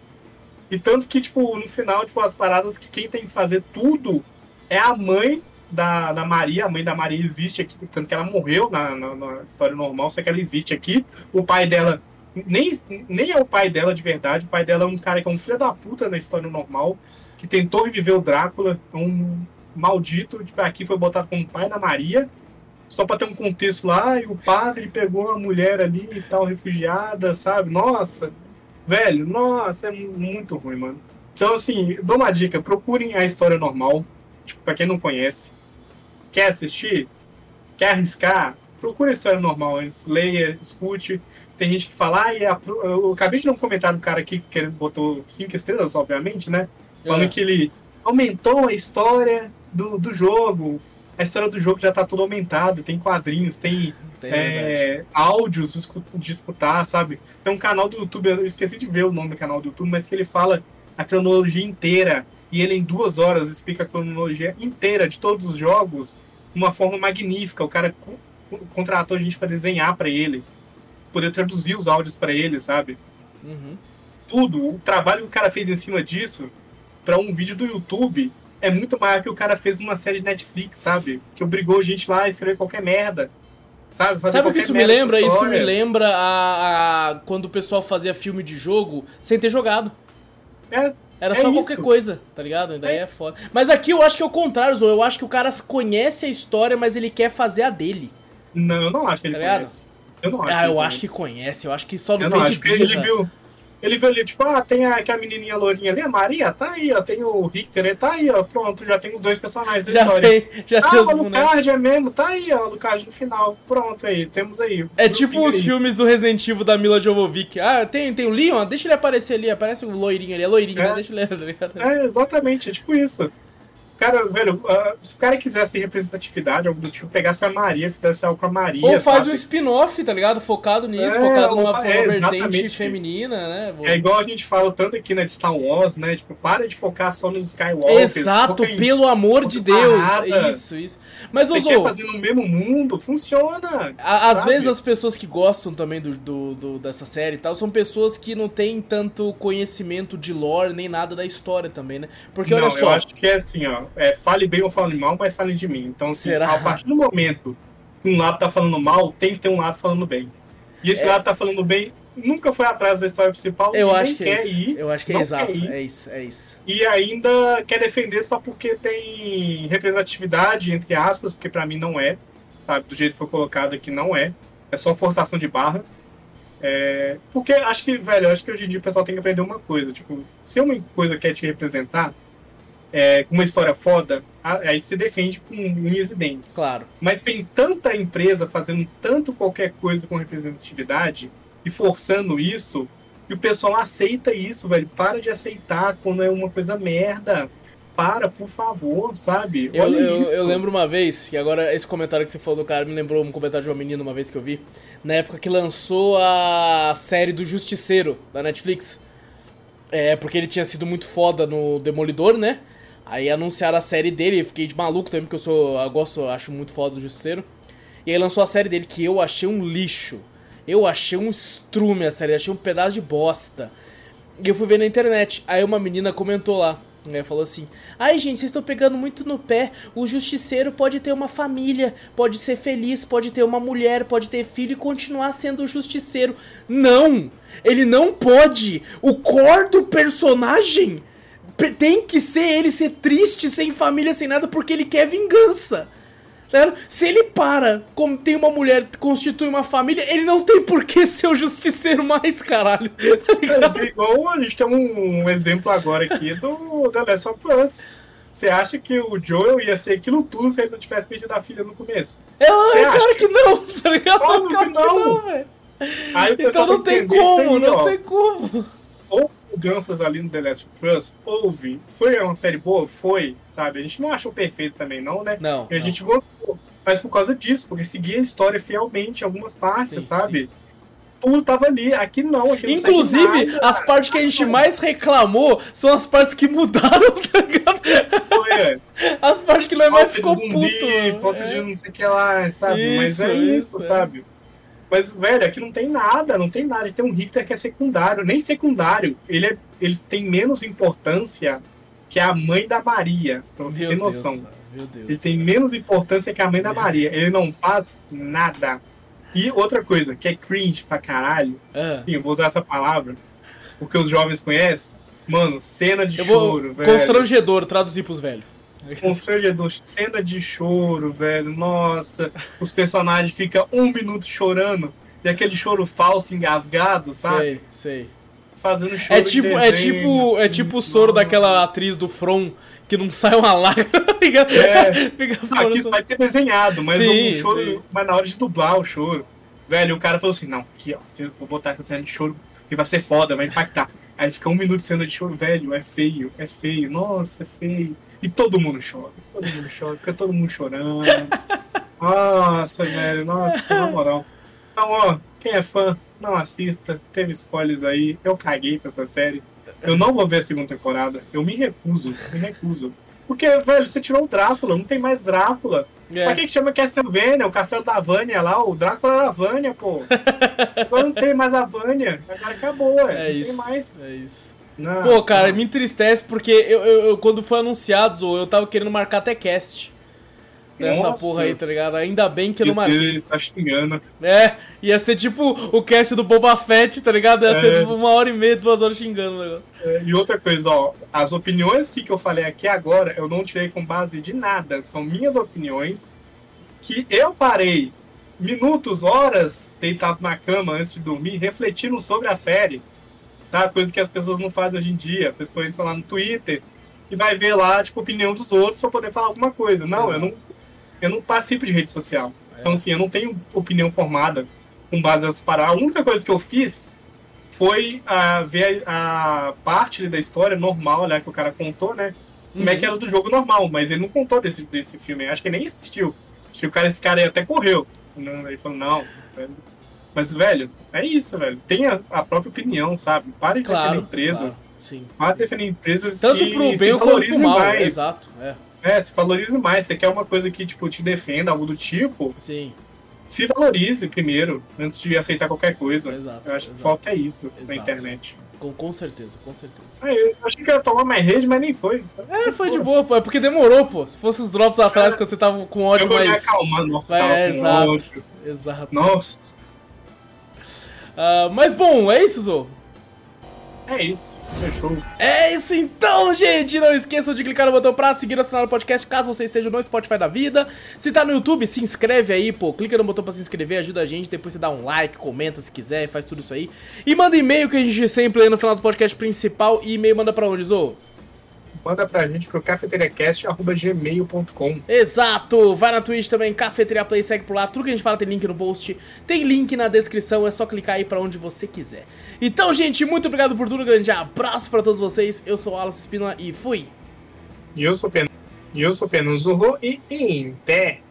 E tanto que, tipo, no final, tipo, as paradas que quem tem que fazer tudo é a mãe da, da Maria. A mãe da Maria existe aqui, tanto que ela morreu na, na, na história normal, só que ela existe aqui. O pai dela nem, nem é o pai dela de verdade. O pai dela é um cara que é um filho da puta na história normal, que tentou reviver o Drácula, é um maldito, tipo, aqui foi botado como pai da Maria. Só pra ter um contexto lá, e o padre pegou uma mulher ali e tal, refugiada, sabe? Nossa, velho, nossa, é muito ruim, mano. Então, assim, dou uma dica: procurem a história normal. Tipo, pra quem não conhece, quer assistir, quer arriscar, procure a história normal antes. Leia, escute. Tem gente que fala, ah, e a eu acabei de ler um comentário do cara aqui que ele botou cinco estrelas, obviamente, né? Falando É. que ele aumentou a história do, do jogo. A história do jogo já tá tudo aumentado, tem quadrinhos, tem Tem, é, áudios de escu- de escutar, sabe? Tem um canal do YouTube, eu esqueci de ver o nome do canal do YouTube, mas que ele fala a cronologia inteira. E ele, em duas horas, explica a cronologia inteira de todos os jogos de uma forma magnífica. O cara co- contratou gente para desenhar para ele, poder traduzir os áudios para ele, sabe? Uhum. Tudo, o trabalho que o cara fez em cima disso, para um vídeo do YouTube, é muito maior que o cara fez numa série de Netflix, sabe? Que obrigou gente lá a escrever qualquer merda. Sabe? Sabe o que isso me lembra? Isso me lembra a, a- quando o pessoal fazia filme de jogo sem ter jogado. É, Era É só isso. qualquer coisa, tá ligado? Daí é. foda. Mas aqui eu acho que é o contrário, Zou. Eu acho que o cara conhece a história, mas ele quer fazer a dele. Não, eu não acho que ele Tá conhece. Eu não acho. Ah, eu conhece. acho que conhece. Eu acho que só não Eu não fez acho de que ele birra. viu. Ele viu ali, tipo, ah, tem a, que a menininha lourinha ali, a Maria, tá aí, ó. Tem o Richter, ele tá aí, ó. Pronto, já tem os dois personagens da Já história. tem, já ah, tem os o. Lucard é mesmo, tá aí, ó, Lucard no final. Pronto aí, temos aí. É tipo os aí. filmes do Resident Evil da Mila Jovovich. Ah, tem, tem o Leon? Deixa ele aparecer ali. Aparece o loirinho ali. É loirinho, É. né? Deixa ele, tá ligado? É, exatamente, é tipo isso. Cara, velho, ah, se o cara quisesse representatividade, algo do tipo, pegasse a Maria, fizesse algo com a Maria. Ou faz sabe? um spin-off, tá ligado? Focado nisso, É, focado numa, é, vertente feminina, né? É igual a gente fala tanto aqui, né, de Star Wars, né? Tipo, para de focar só nos Skywalker. Exato, em- pelo amor de Deus. parada. Isso, isso. Mas, Você Ozo, quer fazer no mesmo mundo? Funciona. a- às vezes as pessoas que gostam também do, do- do- dessa série e tal são pessoas que não têm tanto conhecimento de lore nem nada da história também, né? Porque não, olha eu só. acho que é assim, ó. É, fale bem ou fale mal, mas fale de mim. Então, assim, Será? a partir do momento que um lado tá falando mal, tem que ter um lado falando bem. E esse É. lado tá falando bem, nunca foi atrás da história principal, Eu acho que é quer isso. ir, Eu acho que é exato. ir. É isso, é isso. e ainda quer defender só porque tem representatividade, entre aspas, porque pra mim não é, sabe? Do jeito que foi colocado aqui, não é. É só forçação de barra. É, porque acho que, velho, acho que hoje em dia o pessoal tem que aprender uma coisa. Tipo, se uma coisa quer te representar, é, com uma história foda, aí você defende com unhas e dentes. Claro. Mas tem tanta empresa fazendo tanto qualquer coisa com representatividade e forçando isso, e o pessoal aceita isso, velho. Para de aceitar quando é uma coisa merda. Para, por favor, sabe? Eu, eu, eu lembro uma vez, que agora esse comentário que você falou do cara me lembrou um comentário de uma menina uma vez que eu vi. Na época que lançou a série do Justiceiro da Netflix. É, porque ele tinha sido muito foda no Demolidor, né? Aí anunciaram a série dele, eu fiquei de maluco também, porque eu sou. Eu gosto, acho muito foda do Justiceiro. E aí lançou a série dele, que eu achei um lixo. Eu achei um estrume a série, achei um pedaço de bosta. E eu fui ver na internet. Aí uma menina comentou lá. Né, falou assim: Ai, gente, vocês estão pegando muito no pé. O justiceiro pode ter uma família, pode ser feliz, pode ter uma mulher, pode ter filho e continuar sendo o justiceiro. Não! Ele não pode! O core do personagem pe- tem que ser ele ser triste, sem família, sem nada, porque ele quer vingança. Certo? Se ele para, como tem uma mulher, constitui uma família, ele não tem por que ser o justiceiro mais, caralho. Tá? É igual a gente tem um, um exemplo agora aqui do The Last of Us. Você acha que o Joel ia ser aquilo tudo se ele não tivesse perdido a filha no começo? É, claro que não, tá ligado? Óbvio que Claro não. velho. Aí Então não tem entender como, aí, não ó. tem como. Mudanças ali no The Last of Us? Houve. Foi uma série boa? Foi, sabe? A gente não achou perfeito também, não, né? Não. E a não. gente gostou. Mas por causa disso, porque seguia a história fielmente em algumas partes, Sim, sabe? Tudo tava ali. Aqui não, aqui Inclusive, nada. as partes que a gente mais reclamou são as partes que mudaram, tá ligado? Foi, é. As partes que nós mais ficou zumbi, puto. falta É. de não sei o que lá, sabe? Mas Isso, é isso, isso, é. Mas, velho, aqui não tem nada, não tem nada. Tem um Richter que é secundário, nem secundário. Ele, é, ele tem menos importância que a mãe da Maria, pra você Meu ter Deus, noção. Meu Deus. Ele tem menos importância que a mãe da Meu Maria. Deus. Ele não faz nada. E outra coisa, que é cringe pra caralho, Ah. sim, eu vou usar essa palavra, porque os jovens conhecem. Mano, cena de Eu vou. choro, velho. Constrangedor, traduzir pros velhos. Constrangedor, cena de choro, velho. Nossa, os personagens ficam um minuto chorando. E aquele choro falso, engasgado, sabe? Sei, sei. Fazendo choro É de tipo, é desenho, tipo, é assim, tipo o soro nossa. daquela atriz do From que não sai uma lágrima. fica, É. fica Aqui isso vai ter desenhado, mas Sim, o choro. sim. Mas na hora de dublar o choro, velho, o cara falou assim: não, aqui ó, se eu for botar essa cena de choro, que vai ser foda, vai impactar. Aí fica um minuto de cena de choro, velho, é feio, é feio, nossa, é feio. E todo mundo chora, todo mundo chora, fica todo mundo chorando. Nossa, velho, nossa, na moral. Então, ó, quem é fã, não assista, teve spoilers aí, eu caguei pra essa série. Eu não vou ver a segunda temporada, eu me recuso, me recuso. Porque, velho, você tirou o Drácula, não tem mais Drácula. É. Pra que, que chama Castlevania? O castelo da Vânia lá, o Drácula era a Vânia, pô. Agora não tem mais a Vânia. Agora acabou, ué. É não isso. tem mais. É isso. Não, Pô, cara, não. me entristece porque eu, eu- eu- quando foi anunciado, Zou, eu tava querendo marcar até cast. Nessa Nossa. porra aí, tá ligado? Ainda bem que eu não marquei. Ele tá xingando. É, ia ser tipo o cast do Boba Fett, tá ligado? Ia É. ser uma hora e meia, duas horas xingando o negócio. É, E outra coisa, ó, as opiniões que, que eu falei aqui agora, eu não tirei com base de nada. São minhas opiniões que eu parei minutos, horas, deitado na cama antes de dormir, refletindo sobre a série. Coisa que as pessoas não fazem hoje em dia. A pessoa entra lá no Twitter e vai ver lá, tipo, a opinião dos outros pra poder falar alguma coisa. Não, eu não, eu não participo de rede social. Então, assim, eu não tenho opinião formada com base nessas paradas. A única coisa que eu fiz foi ah, ver a, a parte da história normal, né, que o cara contou, né? Como é Uhum. que era do jogo normal, mas ele não contou desse, desse filme. Acho que nem assistiu. Acho que o cara, esse cara aí até correu. Não, Ele falou, não. Mas, velho, é isso, velho. Tenha a própria opinião, sabe? Pare de Claro, defender empresas. claro, sim. Pare de defender empresas Tanto e pro bem quanto pro mal, mais. exato. É, É, se valorize mais. Você quer uma coisa que, tipo, te defenda, algo do tipo, sim, se valorize primeiro, antes de aceitar qualquer coisa. exato. Eu acho que exato. falta isso na Exato. internet. Com, com certeza, com certeza. Ah, eu achei que ia tomar mais rede, mas nem foi. É, foi de boa, pô. É porque demorou, pô. Se fosse os drops atrás que você tava com ódio eu vou me mais. acalmar, nossa, é, exato. ódio. Exato. Nossa, Ah, mas bom, é isso, Zou. é isso. Fechou. É isso então, gente! Não esqueçam de clicar no botão pra seguir o canal do podcast caso você esteja no Spotify da vida. Se tá no YouTube, se inscreve aí, pô. Clica no botão pra se inscrever, ajuda a gente. Depois você dá um like, comenta se quiser, faz tudo isso aí. E manda e-mail que a gente sempre lê no final do podcast principal. E e-mail manda pra onde, Zou? Manda pra gente pro cafeteriacast.gmail.com. Exato! Vai na Twitch também, Cafeteria Play, segue por lá. Tudo que a gente fala tem link no post, tem link na descrição, é só clicar aí pra onde você quiser. Então, gente, muito obrigado por tudo, grande abraço pra todos vocês. Eu sou o Alas Espínola e fui! E eu sou o eu sou e em pé.